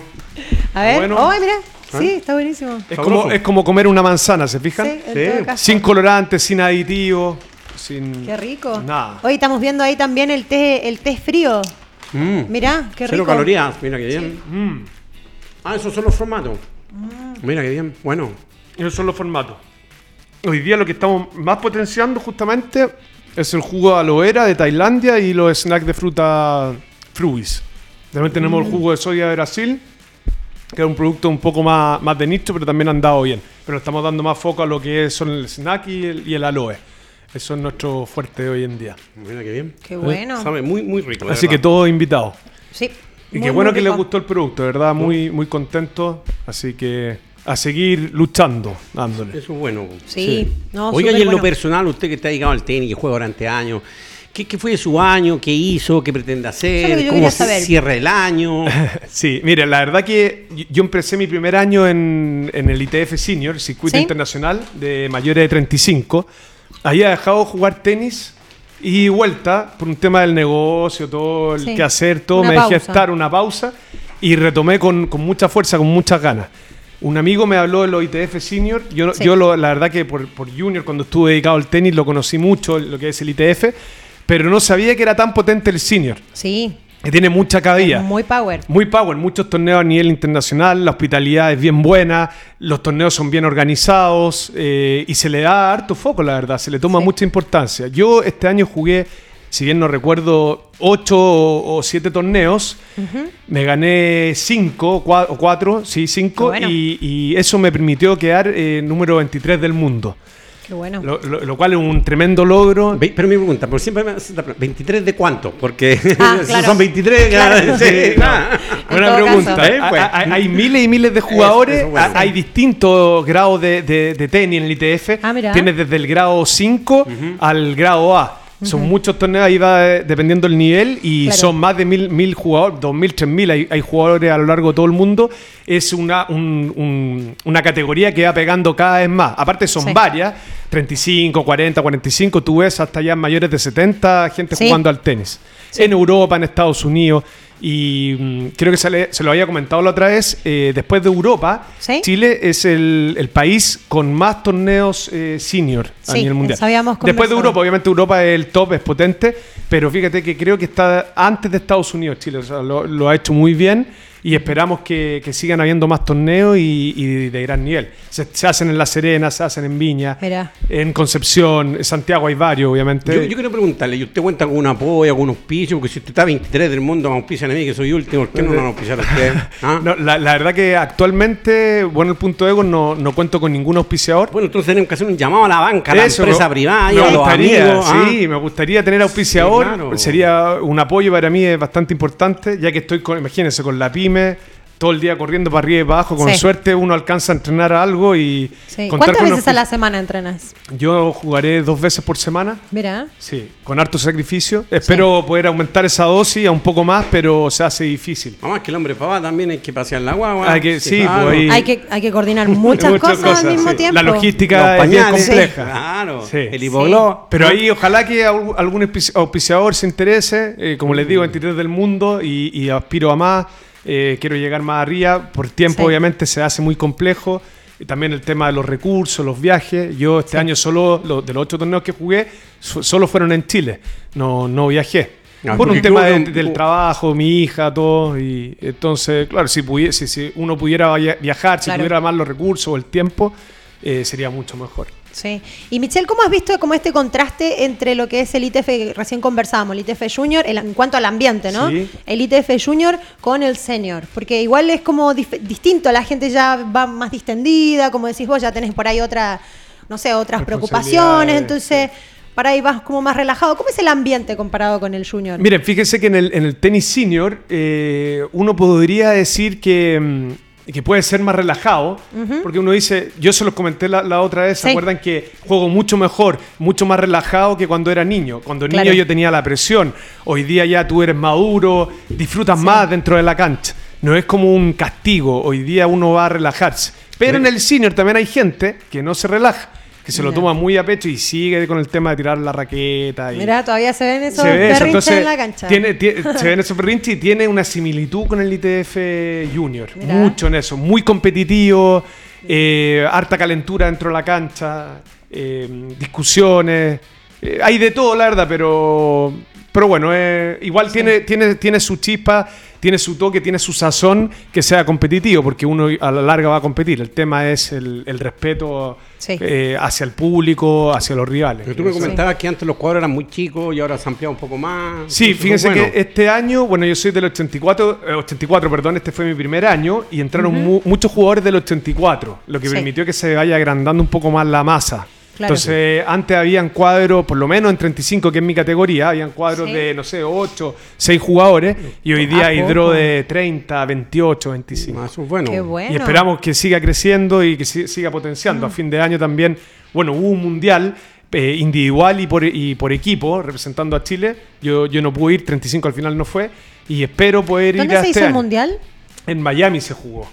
A ver, bueno. oh, mira, sí, está buenísimo. Es como, es como comer una manzana, ¿se fijan? Sí, en Sí. todo caso. Sin colorantes, sin aditivos, sin... Qué rico. Nada. Hoy estamos viendo ahí también el té, el té frío. Mm, Mirá, qué cero rico. calorías, mira qué bien. Mm, Ah, esos son los formatos. Mm. Mira qué bien, bueno. esos son los formatos. Hoy día lo que estamos más potenciando justamente es el jugo de aloe vera de Tailandia y los snacks de fruta Fruis. También tenemos el jugo de soya de Brasil, que es un producto un poco más, más de nicho, pero también han dado bien. Pero estamos dando más foco a lo que son el snack y el, y el aloe. Eso es nuestro fuerte de hoy en día. Mira qué bien. Qué bueno. Sabe muy, muy rico. Así que todos invitados. Sí. Y muy, qué bueno muy que les gustó el producto, de verdad, muy, muy contento. Así que a seguir luchando, dándole. Eso es bueno. Sí, no, Oiga, y en lo personal, usted que está dedicado al tenis, que juega durante años, ¿qué, qué fue su año? ¿Qué hizo? ¿Qué pretende hacer? que yo ¿Cómo saber. cierra el año? [LAUGHS] Sí, mire, la verdad que yo- empecé mi primer año en, en el ITF Senior, Circuito ¿Sí? Internacional de mayores de 35. Había dejado jugar tenis y vuelta por un tema del negocio, todo el Sí, que hacer, todo. una me dejé pausa. estar una pausa y retomé con, con mucha fuerza, con muchas ganas. Un amigo me habló de los ITF Senior. Yo, Sí. yo lo- la verdad que por, por Junior, cuando estuve dedicado al tenis, lo conocí mucho, lo que es el ITF, pero no sabía que era tan potente el Senior, Sí, que tiene mucha cabida. muy power. Muy power, muchos torneos a nivel internacional, la hospitalidad es bien buena, los torneos son bien organizados eh, y se le da harto foco, la verdad, se le toma Sí. mucha importancia. Yo este año jugué, si bien no recuerdo, 8 o 7 torneos, me gané 5 o 4, sí, 5, Qué bueno. y, y eso me permitió quedar eh, número 23 del mundo, Qué bueno. lo, lo- lo cual es un tremendo logro. Ve- Pero mi pregunta, por siempre me hace la pregunta, ¿23 de cuánto? Porque Ah, [LAUGHS] claro. son 23, Claro. [LAUGHS] sí. Buena pregunta. caso. Hay, pues. hay- hay miles y miles de jugadores. Eso, eso, bueno. ha- Hay distintos grados de, de- de tenis en el ITF. Ah. Tienes desde el grado 5 al grado A. Son muchos torneos, ahí va eh, dependiendo el nivel, y Claro. son más de mil, mil jugadores, dos mil, tres mil, hay, hay jugadores a lo largo de todo el mundo. Es una, un- un- una categoría que va pegando cada vez más. Aparte son Sí. varias, 35, 40, 45, tú ves hasta ya mayores de 70 gente Sí. jugando al tenis. En Europa, en Estados Unidos. Y mm, creo que se, le- se lo había comentado la otra vez. eh, después de Europa, Sí. Chile es el, el país con más torneos eh, senior a Sí, nivel mundial. después de. Europa, obviamente Europa es el top, es potente. Pero fíjate que creo que está antes de Estados Unidos, Chile. O sea, lo, lo ha hecho muy bien. Y esperamos que, que sigan habiendo más torneos y, y de gran nivel. Se, se hacen en La Serena, se hacen en Viña, en Concepción, en Santiago hay varios, obviamente. Yo, yo quiero preguntarle, ¿y usted cuenta con un apoyo, con un auspicio? Porque si usted está 23 del mundo, me auspician a mí, que soy último, ¿por qué no me van a auspiciar a usted? [LAUGHS] ¿Ah? No, la, la verdad que actualmente, bueno, el punto ego no, no cuento con ningún auspiciador. Bueno, entonces tenemos que hacer un llamado a la banca, a la Eso, empresa privada, y me a los gustaría, amigos. ¿ah? sí, me gustaría tener auspiciador. Sí, claro. Sería un apoyo para mí es bastante importante, ya que estoy con, imagínense, con la pyme, todo el día corriendo para arriba y para abajo. Con Sí. suerte uno alcanza a entrenar algo y Sí. ¿Cuántas con veces a la semana entrenas? Yo jugaré dos veces por semana. Mira. Sí, con harto sacrificio. Espero poder aumentar esa dosis a un poco más, pero se hace difícil. Es que el hombre papá también hay que pasear la guagua. Hay que- sí, pues ahí- Hay que, hay que coordinar muchas, Muchas cosas, al cosas, mismo sí. tiempo. La logística Los es bien pañales, compleja. Claro, Sí. el hipoglós. Pero ahí ojalá que al- algún auspici- auspiciador se interese, eh, como les digo, 23 del mundo y, y aspiro a más, eh, quiero llegar más arriba, por tiempo Sí. obviamente se hace muy complejo, y también el tema de los recursos, los viajes, yo este año solo, lo- de los ocho torneos que jugué, so- solo fueron en Chile, no, no viajé. Ah, por un tema de- un- del trabajo, mi hija, todo, y entonces, claro, si, pudiese, si uno pudiera via- viajar, si Claro. tuviera más los recursos o el tiempo, eh, sería mucho mejor. Sí. Y Michelle, ¿cómo has visto como este contraste entre lo que es el ITF que recién conversábamos, el ITF Junior, el- en cuanto al ambiente, ¿no? Sí. El ITF Junior con el Senior. Porque igual es como distinto, la gente ya va más distendida, como decís vos, ya tenés por ahí otra, no sé, otras preocupaciones, entonces para ahí vas como más relajado. ¿Cómo es el ambiente comparado con el Junior? Miren, fíjense que en el, en el tenis senior eh, uno podría decir que, mm, que puede ser más relajado, porque uno dice, yo se los comenté la, la otra vez, ¿se Sí. acuerdan que juego mucho mejor, mucho más relajado que cuando era niño? Cuando Claro. niño yo tenía la presión, hoy día ya tú eres maduro, disfrutas más dentro de la cancha. No es como un castigo, hoy día uno va a relajarse. Pero en el senior también hay gente que no se relaja, que se lo toma muy a pecho y sigue con el tema de tirar la raqueta. Y, Mira, todavía se ven esos se ve eso, entonces en la cancha. Tiene, tie- se ven esos berrinches y tiene una similitud con el ITF Junior. Mira. Mucho en eso. Muy competitivo, eh, harta calentura dentro de la cancha, eh, discusiones. eh, hay de todo, la verdad, pero, pero bueno, eh, igual tiene, tiene, tiene su chispa, tiene su toque, tiene su sazón que sea competitivo, porque uno a la larga va a competir. El tema es el, el respeto Sí. eh, hacia el público, hacia los rivales. Pero tú me Eso. comentabas que antes los cuadros eran muy chicos y ahora se ha ampliado un poco más. Sí, fíjense bueno. que este año, bueno, yo soy del 84, eh, 84, perdón, este fue mi primer año y entraron mu- muchos jugadores del 84, lo que Sí. permitió que se vaya agrandando un poco más la masa. Claro. Entonces, antes habían cuadros, por lo menos en 35, que es mi categoría, habían cuadros Sí. de, no sé, 8, 6 jugadores y hoy día Ah, hay draw de 30, 28, 25. Ah, eso es bueno. Qué bueno. Y esperamos que siga creciendo y que si- siga potenciando. A fin de año también, bueno, hubo un mundial eh, individual y por, y por equipo representando a Chile. Yo, yo no pude ir, 35 al final no fue. Y espero poder ¿Dónde ir a se este hizo el año. mundial? En Miami se jugó.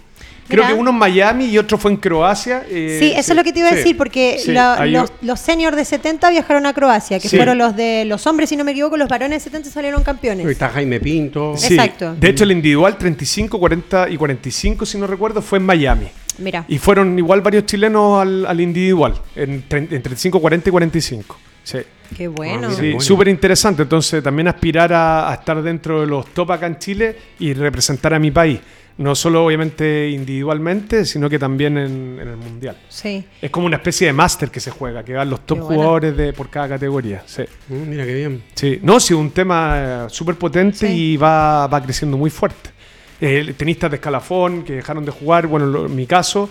Creo Mira. que uno en Miami y otro fue en Croacia. eh, Sí, eso es lo que te iba a sí, decir, porque sí, la- ahí- los, los seniors de 70 viajaron a Croacia, que Sí. fueron los de los hombres, si no me equivoco, los varones de 70 salieron campeones. está Jaime Pinto. Sí, Exacto. De hecho, el individual 35, 40 y 45, si no recuerdo, fue en Miami. Mira, Y fueron igual varios chilenos al, al individual, en, en 35, 40 y 45. Sí. qué bueno. Ah, Sí, bueno. súper interesante. Entonces, también aspirar a, a estar dentro de los top acá en Chile y representar a mi país. No solo, obviamente, individualmente, sino que también en, en el mundial. Sí. Es como una especie de máster que se juega, que van los top bueno. jugadores de, por cada categoría. Sí. Mm, mira qué bien. Sí. No, sí, un tema eh, súper potente Sí. y va, va creciendo muy fuerte. Eh, tenistas de escalafón que dejaron de jugar, bueno, lo- en mi caso,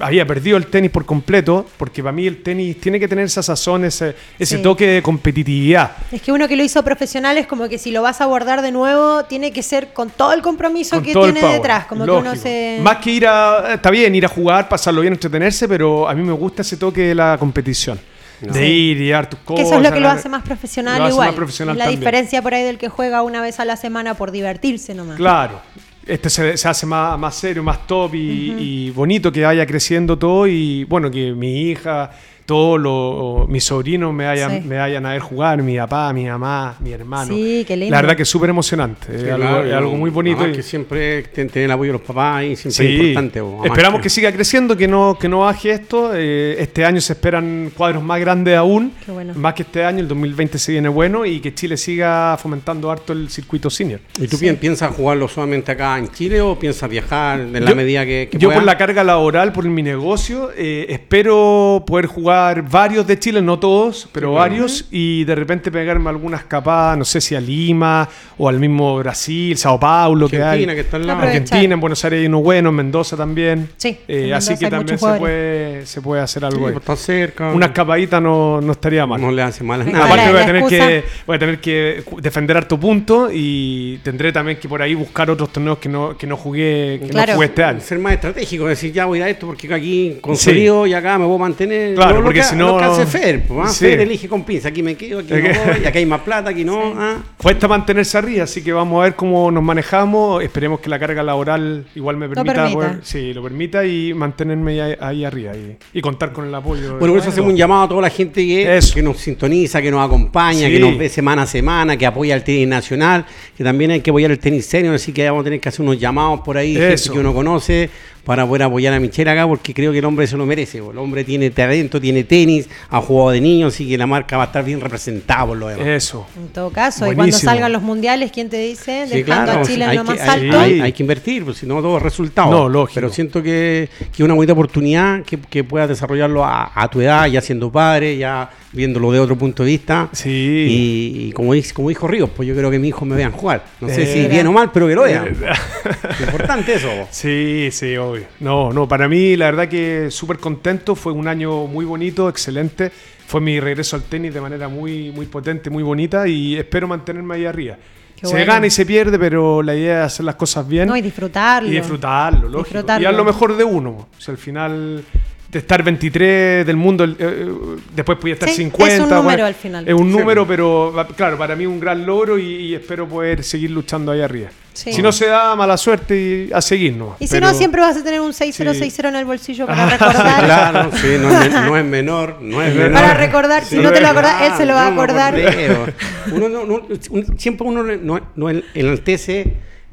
había perdido el tenis por completo, porque para mí el tenis tiene que tener esa sazón, ese, ese Sí. toque de competitividad. Es que uno que lo hizo profesional es como que si lo vas a abordar de nuevo, tiene que ser con todo el compromiso Con que tiene power, detrás. Como lógico. que uno se. Más que ir a. Está bien, ir a jugar, pasarlo bien, entretenerse, pero a mí me gusta ese toque de la competición. De ir y dar tus que cosas. eso es lo que lo hace más profesional hace igual. más profesional la también. diferencia por ahí del que juega una vez a la semana por divertirse nomás. Claro. Este se, se hace más, más serio, más top y, y bonito que vaya creciendo todo. Y bueno, que mi hija todos los mis sobrinos me vayan, Sí. me vayan a ver jugar, mi papá, mi mamá, mi hermano. Sí, qué lindo. La verdad que es súper emocionante, es, Sí, algo, claro, es algo muy bonito. y- que siempre ten- tener el apoyo de los papás y siempre es Sí, importante. po, además esperamos que siga creciendo, que no, que no baje esto. Eh, este año se esperan cuadros más grandes aún, Qué bueno. más que este año, el 2020 se viene bueno y que Chile siga fomentando harto el circuito senior. ¿Y tú pi- piensas jugarlo solamente acá en Chile o piensas viajar en la Yo- medida que, que Yo por la carga laboral, por mi negocio, eh, espero poder jugar varios de Chile, no todos, pero varios, y de repente pegarme alguna escapada, no sé si a Lima o al mismo Brasil, Sao Paulo, que hay. Argentina, que está al lado. Aprovechar. Argentina, en Buenos Aires hay uno bueno, en Mendoza también. Sí, Eh, en así Mendoza que hay también muchos se puede, se puede hacer Sí, algo ahí. pues está cerca. Una escapadita no, no estaría mal. no le hace mal a nadie. Aparte voy la a, tener excusa. que, voy a tener que defender harto punto y tendré también que por ahí buscar otros torneos que no, que no jugué, que Claro. no jugué este año. Ser más estratégico, decir ya voy a a esto porque aquí consolido y acá me puedo mantener. Claro, porque que- si no- Lo que hace Fer, pues, ¿ah? Sí. Fer elige con pinza, aquí me quedo, aquí no voy, aquí hay más plata, aquí no. ah. Cuesta mantenerse arriba, así que vamos a ver cómo nos manejamos. Esperemos que la carga laboral igual me permita, permita. poder- sí, lo permita y mantenerme ahí, ahí arriba y, y contar con el apoyo. Bueno, por eso hacemos un llamado a toda la gente que, nos sintoniza, que nos acompaña, Sí. que nos ve semana a semana, que apoya el tenis nacional, que también hay que apoyar el tenis senior, así que vamos a tener que hacer unos llamados por ahí, gente que uno conoce, para poder apoyar a Michelle acá, porque creo que el hombre se lo merece. El hombre tiene talento, tiene tenis, ha jugado de niño, así que la marca va a estar bien representada por lo demás. Eso. En todo caso, y cuando salgan los mundiales, ¿quién te dice? Sí, Dejando claro, a Chile en lo más alto. hay- hay que invertir, pues si no todo es resultado. No, lógico. Pero siento que, que una bonita oportunidad que, que puedas desarrollarlo a, a tu edad, ya siendo padre, ya viéndolo de otro punto de vista. Sí. Y, y como, como dijo Ríos, pues yo creo que mis hijos me vean jugar. No sé Eh. si bien o mal, pero que lo vean. [LAUGHS] Importante eso. Sí, sí, obvio. No, no, para mí la verdad que súper contento, fue un año muy bonito, excelente. Fue mi regreso al tenis de manera muy, muy potente, muy bonita y espero mantenerme ahí arriba. Qué se bueno. gana y se pierde, pero la idea es hacer las cosas bien. No, y disfrutarlo. Y disfrutarlo, lógico. Disfrutarlo. Y dar lo mejor de uno. O sea, al final de estar 23 del mundo, el- eh, después podía estar Sí, 50. es un número bueno, al final. Es un Sí. número, pero va- claro, para mí un gran logro y, y espero poder seguir luchando ahí arriba. Sí. Si no se da, mala suerte y a seguir, ¿no? Y si no, siempre vas a tener un 6060 en el bolsillo para Ah, recordar. Claro, sí, no es, [LAUGHS] no es menor, no es menor. Para recordar, si no te lo acordás, él se lo va a acordar. bo. Uno no- no- un- siempre uno no, no en- enaltece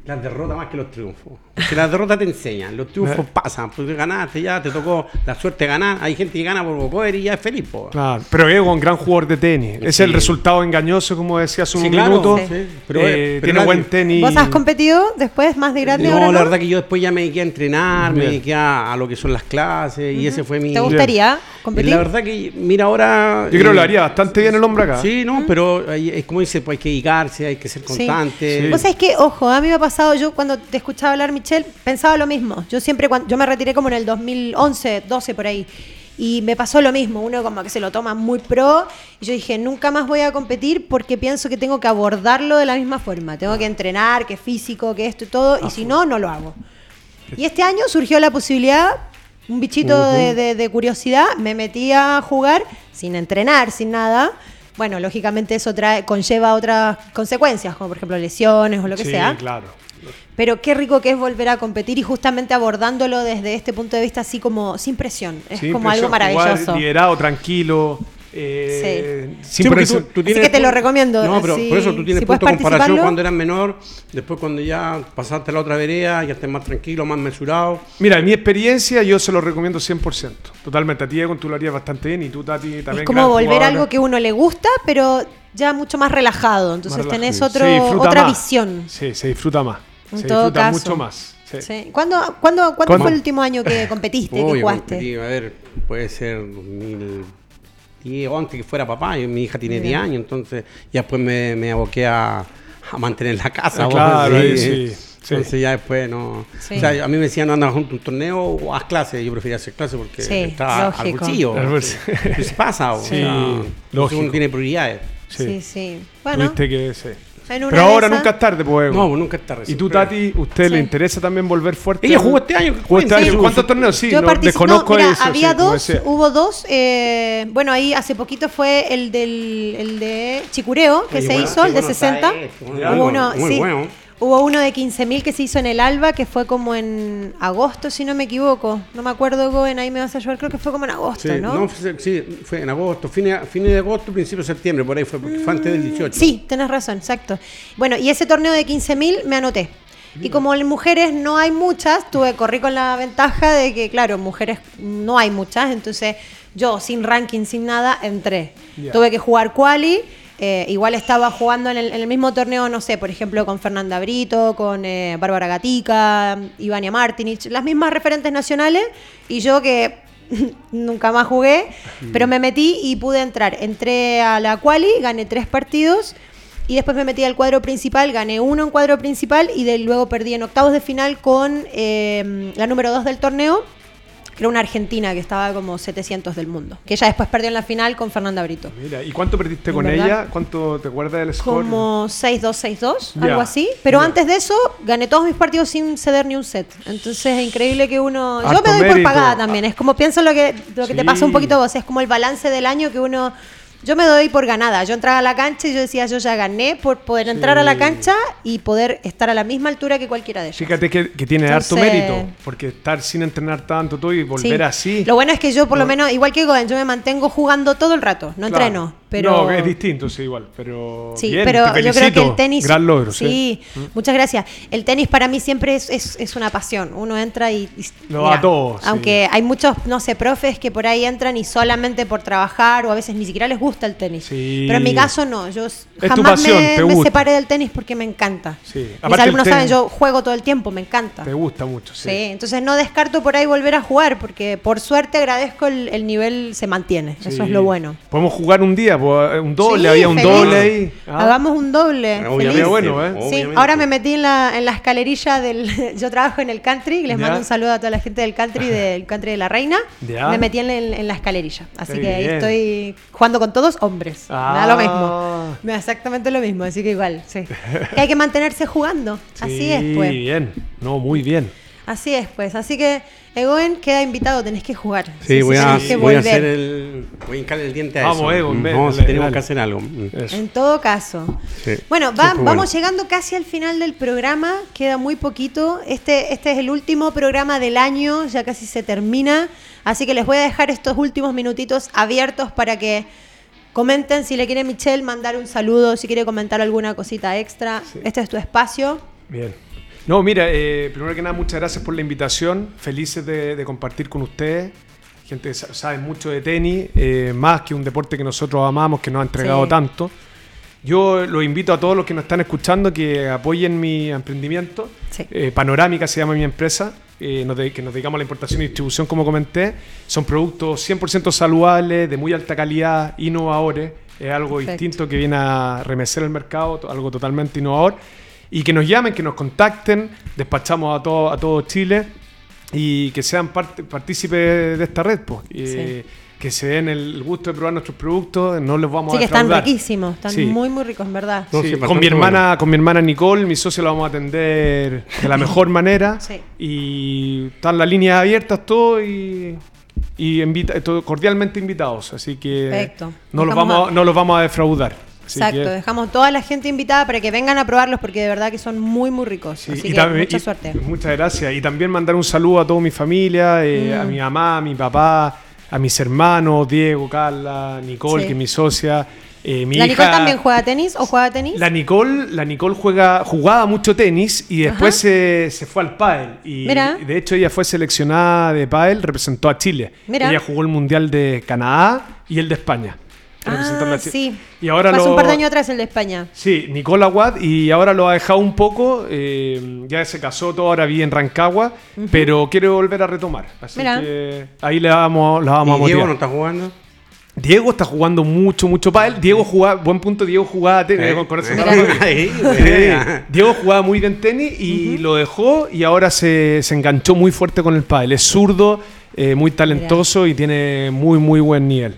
las derrotas más que los triunfos. Porque las derrotas te enseñan, los triunfos Eh. pasan, porque ganaste ya, te tocó la suerte de ganar. Hay gente que gana por poder y ya es feliz. po. Claro, pero es un gran jugador de tenis. Es Sí. el resultado engañoso, como decía hace Sí, un claro, minuto. sí. Pero, Eh, pero tiene la- buen tenis. ¿Vos has competido después, más de grande? No, ahora la verdad que yo después ya me dediqué a entrenar, me dediqué a, a lo que son las clases y ese fue mi... ¿Te gustaría competir? La verdad que, mira, ahora... Yo creo que lo eh, haría bastante bien el hombre acá. Sí, no, pero es como dice, pues hay que dedicarse, hay que ser Sí. constante. Sí. Vos sabés que, ojo, a mí me ha pasado, yo cuando te escuchaba hablar, Michelle, pensaba lo mismo. Yo siempre, cuando, yo me retiré como en el 2011, 12 por ahí. Y me pasó lo mismo, uno como que se lo toma muy pro. Y yo dije, nunca más voy a competir porque pienso que tengo que abordarlo de la misma forma. Tengo que entrenar, que físico, que esto y todo. Y si no, no lo hago. Y este año surgió la posibilidad, un bichito de, de- de curiosidad, me metí a jugar sin entrenar, sin nada. Bueno, lógicamente eso trae, conlleva otras consecuencias, como por ejemplo lesiones o lo que Sí, sea. claro. Pero qué rico que es volver a competir y justamente abordándolo desde este punto de vista así como sin presión. Es Sí, como algo impresión, jugar maravilloso. liderado, tranquilo. eh, Sí, sin presión. tú- tú Así que te lo recomiendo, No, pero si- por eso tú tienes si punto de comparación cuando eras menor, después cuando ya pasaste a la otra vereda, ya estás más tranquilo, más mesurado. Mira, en mi experiencia yo se lo recomiendo 100%. Totalmente. A ti, Egon, tú lo harías bastante bien y tú, Tati, también. Es como volver a algo que uno le gusta, pero ya mucho más relajado. Entonces Más tenés relajado. otro, Se disfruta otra más. visión. Sí, se disfruta más. En se todo disfruta caso. mucho más. Sí. Sí. ¿Cuándo, cuándo, ¿cuándo ¿Cuándo? fue el último año que competiste, que Oye, jugaste? competí, a ver, puede ser 2010 o antes que fuera papá. yo- mi hija tiene 10 años, entonces ya después me, me aboqué a, a mantener la casa. Ah, claro, sí, sí. Entonces ya después no. Sí. O sea, a mí me decían anda junto a un torneo o haz clases. Yo prefería hacer clases porque Sí, estaba al lógico. bolsillo. Al bolsillo. Pues pasa, o Sí, sea, uno tiene prioridades. Sí, sí. Bueno, Tuviste que. Sí. en una Pero ahora nunca es tarde, pues. No, pues nunca está ¿Y recién. tú, Tati, usted le interesa también volver fuerte? Ella jugó este año. ¿Jugó este cuente. año? ¿Cuántos torneos? Sí, yo no, participé, desconozco no, mira, eso. había sí, como dos, decía. hubo dos, eh, bueno, ahí hace poquito fue el del el de Chicureo, que Oye, se bueno, hizo, qué el de bueno 60. está esto, Ya, Hubo uno, muy sí, bueno. Hubo uno de 15.000 que se hizo en el Alba, que fue como en agosto, si no me equivoco. No me acuerdo, Goen, ahí me vas a ayudar. Creo que fue como en agosto, Sí, ¿no? no, fue, sí, fue en agosto, fines, fines de agosto, principio de septiembre, por ahí fue, porque fue antes del 18. Sí, tenés razón, exacto. Bueno, y ese torneo de 15.000 me anoté. Y como en mujeres no hay muchas, tuve corrí con la ventaja de que, claro, mujeres no hay muchas, entonces yo sin ranking, sin nada, entré. Tuve que jugar quali, eh, igual estaba jugando en el, mismo torneo, no sé, por ejemplo, con Fernanda Brito, con eh, Bárbara Gatica, Ivania Martinich, las mismas referentes nacionales, y yo que [LAUGHS] nunca más jugué, pero me metí y pude entrar. Entré a la quali, gané tres partidos. Y después me metí al cuadro principal, gané uno en cuadro principal y de, luego perdí en octavos de final con eh, la número dos del torneo, que era una argentina que estaba como 700 del mundo. Que ella después perdió en la final con Fernanda Brito. Mira, ¿y cuánto perdiste ¿En con verdad? ella? ¿Cuánto te acuerdas del score? Como 6-2, 6-2, Ya, algo así. Pero antes de eso, gané todos mis partidos sin ceder ni un set. Entonces es increíble que uno... Yo me doy por mérito. pagada también. Es como pienso lo que, lo que te pasa un poquito a vos. Es como el balance del año que uno... Yo me doy por ganada. Yo entraba a la cancha y yo decía, yo ya gané por poder entrar a la cancha y poder estar a la misma altura que cualquiera de ellos. Fíjate que, que tiene harto Entonces- mérito, porque estar sin entrenar tanto todo y Sí. volver así. Lo bueno es que yo, por lo No. menos, igual que Goen, yo me mantengo jugando todo el rato. No Claro. entreno, pero... No, es distinto, sí, igual, pero Sí, bien, pero te yo creo que el tenis. Gran logro, sí. Sí, muchas gracias. El tenis para mí siempre es, es- es una pasión. Uno entra y. y- Lo da todo, sí. Aunque hay muchos, no sé, profes que por ahí entran y solamente por trabajar o a veces ni siquiera les gusta el tenis. Sí. Pero en mi caso no. Yo jamás pasión, me, me separé del tenis porque me encanta. Sí. Mis alumnos saben, yo juego todo el tiempo, me encanta. Te gusta mucho, sí. Sí, entonces no descarto por ahí volver a jugar porque por suerte agradezco el, el nivel se mantiene. Eso es lo bueno. Podemos jugar un día, pues, un doble, Sí, había un feliz. doble ahí. Ah. Hagamos un doble. Obviamente, feliz. bueno, ¿eh? Sí, ahora me metí en la, en la escalerilla del. [LAUGHS] Yo trabajo en el country, les Ya. mando un saludo a toda la gente del country, del country de la reina. [LAUGHS] Ya. Me metí en, en- en la escalerilla. Así Qué que ahí estoy jugando con todos hombres. Me da lo Ah. mismo. Me da exactamente lo mismo, así que igual, sí. [LAUGHS] Que hay que mantenerse jugando. Así Sí, es, pues. bien. No, muy bien. Así es, pues. Así que, Egoen, queda invitado, tenés que jugar. Sí, voy, a, voy a hacer el. Voy a hincarle el diente a Vamos, eso. Egon, ven, si dale, tenemos dale. que hacer algo. Eso. En todo caso. Sí. Bueno, va- Siempre vamos bueno. llegando casi al final del programa, queda muy poquito. Este, este es el último programa del año, ya casi se termina. Así que les voy a dejar estos últimos minutitos abiertos para que comenten si le quiere Michelle mandar un saludo, si quiere comentar alguna cosita extra. Este es tu espacio. Bien. No, mira, eh, primero que nada, muchas gracias por la invitación. Felices de, de compartir con ustedes. Gente que sa- sabe mucho de tenis, eh, más que un deporte que nosotros amamos, que nos ha entregado Sí. tanto. Yo los invito a todos los que nos están escuchando que apoyen mi emprendimiento. Sí. Eh, Panorámica se llama mi empresa, eh, nos de- que nos dedicamos a la importación y distribución, como comenté. Son productos 100% saludables, de muy alta calidad, innovadores. Es algo Perfecto. distinto que viene a remecer el mercado, algo totalmente innovador. Y que nos llamen, que nos contacten, despachamos a todo, a todo Chile y que sean parte, partícipes de esta red, pues. Eh, que se den el gusto de probar nuestros productos, no les vamos Sí, a que están defraudar. riquísimos, están Sí. muy, muy ricos, en verdad. No, Sí, sí, con mi hermana, con mi hermana Nicole, mi socio, la vamos a atender de la mejor manera. [LAUGHS] Sí. Y están las líneas abiertas todo y, y invita- todo cordialmente invitados. Así que Perfecto. no los, vamos, a- a- no los vamos a defraudar. Así Exacto, que- dejamos toda la gente invitada para que vengan a probarlos porque de verdad que son muy, muy ricos. Sí, Así y que también- mucha y- suerte. Muchas gracias. Y también mandar un saludo a toda mi familia, eh, Mm. a mi mamá, a mi papá, a mis hermanos, Diego, Carla, Nicole, Sí. que es mi socia. eh, mi ¿La Nicole también juega tenis o juega tenis? La Nicole, la Nicole juega, jugaba mucho tenis y después se, se fue al pádel. Y Mira. de hecho ella fue seleccionada de pádel, representó a Chile. Mira. Ella jugó el Mundial de Canadá y el de España. Representando Ah, a Chile. sí. Y ahora hace lo... un par de años atrás el de España. Sí, Nicole Aguad y ahora lo ha dejado un poco, eh, ya se casó todo, ahora vive en Rancagua, pero quiere volver a retomar. Así Mira. que ahí le vamos, la vamos a ¿Y motivar. Diego no está jugando? Diego está jugando mucho, mucho pádel. Diego jugaba, buen punto, Diego jugaba tenis. Eh, con- eso eh. Diego jugaba muy bien tenis y lo dejó y ahora se, se enganchó muy fuerte con el pádel. Es zurdo, eh, muy talentoso y tiene muy, muy buen nivel.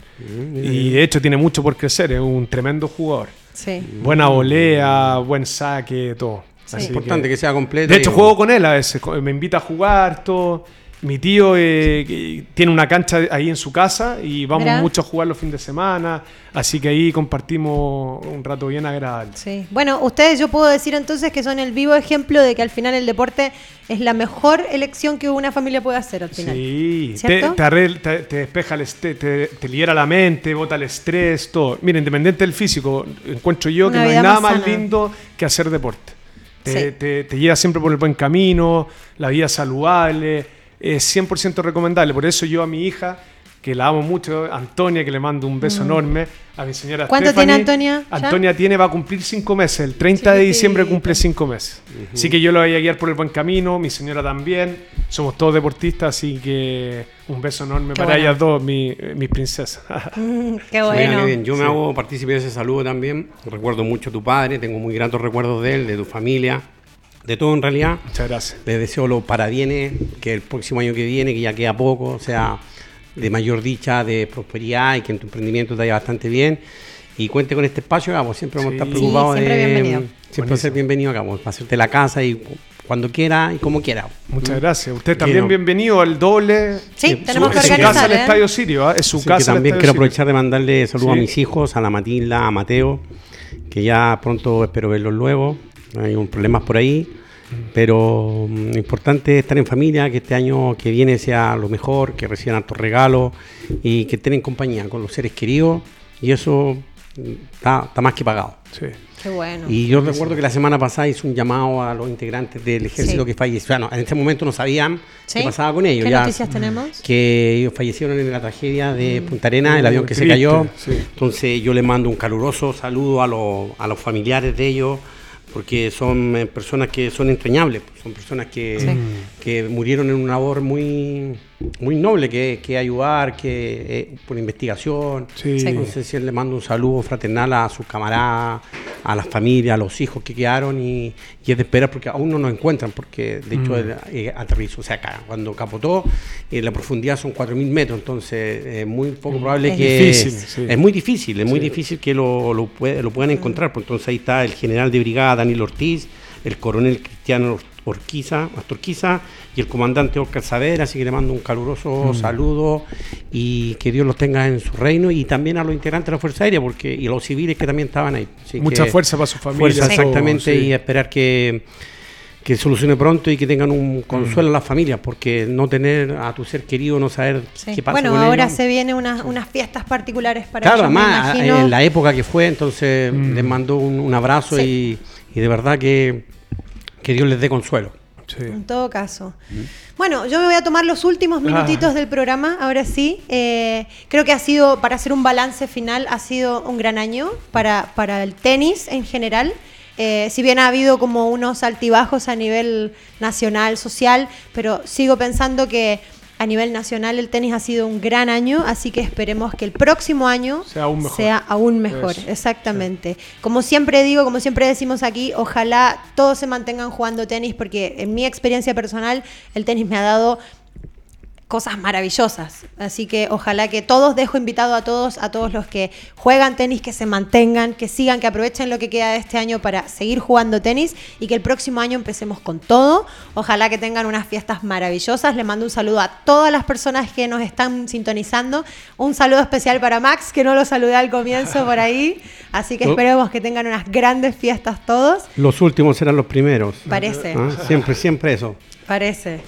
Y de hecho tiene mucho por crecer, es un tremendo jugador. Sí. Buena volea, buen saque, todo. Sí. Así Importante que- que sea completo. de hecho, juego con él a veces, me invita a jugar, todo. Mi tío eh, tiene una cancha ahí en su casa y vamos mucho a jugar los fines de semana, así que ahí compartimos un rato bien agradable. Sí. Bueno, ustedes yo puedo decir entonces que son el vivo ejemplo de que al final el deporte es la mejor elección que una familia puede hacer al final. Sí, te, ¿Cierto? te, arregla- te- te despeja el este- te, te libera la mente, bota el estrés, todo. Mira, independiente del físico, encuentro yo Una que no hay nada más lindo que hacer deporte. Te, Sí. te- te lleva siempre por el buen camino, la vida saludable, es 100% recomendable. Por eso yo a mi hija, que la amo mucho, Antonia, que le mando un beso enorme, a mi señora Mm. ¿Cuánto Stephanie. tiene Antonia ya? Antonia tiene, va a cumplir cinco meses, el 30 de diciembre cumple cinco meses. Así que yo la voy a guiar por el buen camino, mi señora también, somos todos deportistas, así que un beso enorme Qué para bueno. ellas dos, mi, mis princesas. Mm, [LAUGHS] qué bueno. bien. Yo me hago partícipe de ese saludo también. Recuerdo mucho a tu padre, tengo muy gratos recuerdos de él, de tu familia, de todo en realidad. Muchas gracias. Les deseo los parabienes, que el próximo año que viene, que ya queda poco, sea de mayor dicha, de prosperidad y que en tu emprendimiento te vaya bastante bien. Y cuente con este espacio, Gabo. Siempre vamos a estar preocupados Sí, siempre de. bienvenido. Siempre ser bienvenido, Gabo. Para hacerte la casa y cu- cuando quiera y como quiera. Muchas gracias. Usted Que también no. bienvenido al doble. Sí, Sí, tenemos su, que es su casa organizar. el ¿eh? Estadio Sirio, ¿ah? es su Así que casa. el también quiero Sirio. aprovechar de mandarle saludos Sí. a mis hijos, a la Matilda, a Mateo, que ya pronto espero verlos luego. Hay un problemas por ahí, pero mm, importante es estar en familia, que este año que viene sea lo mejor, que reciban altos regalos y que estén en compañía con los seres queridos y eso mm, está, está más que pagado. Sí. Qué bueno. Y yo recuerdo que la semana pasada hice un llamado a los integrantes del ejército Sí. que fallecieron. Bueno, en este momento no sabían ¿Sí? qué pasaba con ellos. ¿Qué ya- noticias tenemos? que ellos fallecieron en la tragedia de Punta Arenas, el avión que se triste, cayó. sí. Entonces yo les mando un caluroso saludo a, los- a los familiares de ellos, porque son eh, personas que son entrañables, son personas que, Sí. que murieron en una labor muy, muy noble, que, que ayudar, que eh, por investigación. Sí. Entonces sí, les mando un saludo fraternal a sus camaradas, a las familias, a los hijos que quedaron y, y es de esperar porque aún no nos encuentran, porque de hecho el, eh, aterrizó, o sea, cuando capotó, eh, la profundidad son 4.000 metros, entonces es muy poco probable Es que... difícil, sí. Es muy difícil, es muy difícil que lo, lo, pue- lo puedan encontrar, pues entonces ahí está el general de brigada Daniel Ortiz, el coronel Cristiano Or- Orquiza, Astorquiza y el comandante Oscar Saavedra, así que le mando un caluroso saludo y que Dios los tenga en su reino y también a los integrantes de la Fuerza Aérea porque y a los civiles que también estaban ahí. Así Mucha que fuerza para su familia. Fuerza, exactamente, sí. y esperar que, que solucione pronto y que tengan un consuelo a las familias, porque no tener a tu ser querido, no saber Sí. qué pasa Bueno, con ahora ellos. se vienen unas, unas fiestas particulares para Claro, ellos, imagino. en la época que fue, entonces les mando un, un abrazo y, y de verdad que, que Dios les dé consuelo. Sí. En todo caso. Bueno, yo me voy a tomar los últimos minutitos Ah. del programa, ahora sí. Eh, creo que ha sido, para hacer un balance final, ha sido un gran año para, para el tenis en general. Eh, si bien ha habido como unos altibajos a nivel nacional, social, pero sigo pensando que a nivel nacional el tenis ha sido un gran año, así que esperemos que el próximo año Sea aún mejor. sea aún mejor. Eso, Exactamente. Como siempre digo, como siempre decimos aquí, ojalá todos se mantengan jugando tenis porque en mi experiencia personal el tenis me ha dado cosas maravillosas. Así que ojalá que todos, dejo invitado a todos, a todos los que juegan tenis, que se mantengan, que sigan, que aprovechen lo que queda de este año para seguir jugando tenis y que el próximo año empecemos con todo. Ojalá que tengan unas fiestas maravillosas. Le mando un saludo a todas las personas que nos están sintonizando. Un saludo especial para Max, que no lo saludé al comienzo por ahí. Así que Oh. esperemos que tengan unas grandes fiestas todos. Los últimos serán los primeros. Parece. Ah, Siempre, siempre eso. Parece.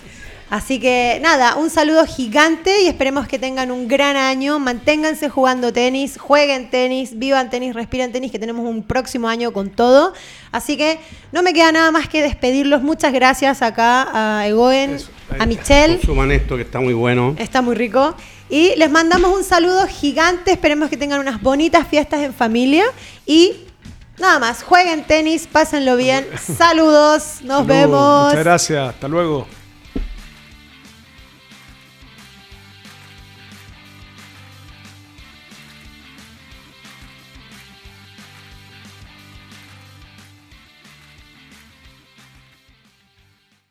Así que nada, un saludo gigante y esperemos que tengan un gran año. Manténganse jugando tenis, jueguen tenis, vivan tenis, respiren tenis, que tenemos un próximo año con todo. Así que no me queda nada más que despedirlos. Muchas gracias acá a Egoen, Eso, ahí. a Michelle. Consuman esto que está muy bueno. Está muy rico. Y les mandamos un saludo gigante. Esperemos que tengan unas bonitas fiestas en familia. Y nada más, jueguen tenis, pásenlo bien. Saludos, nos Saludos, vemos. Muchas gracias. Hasta luego.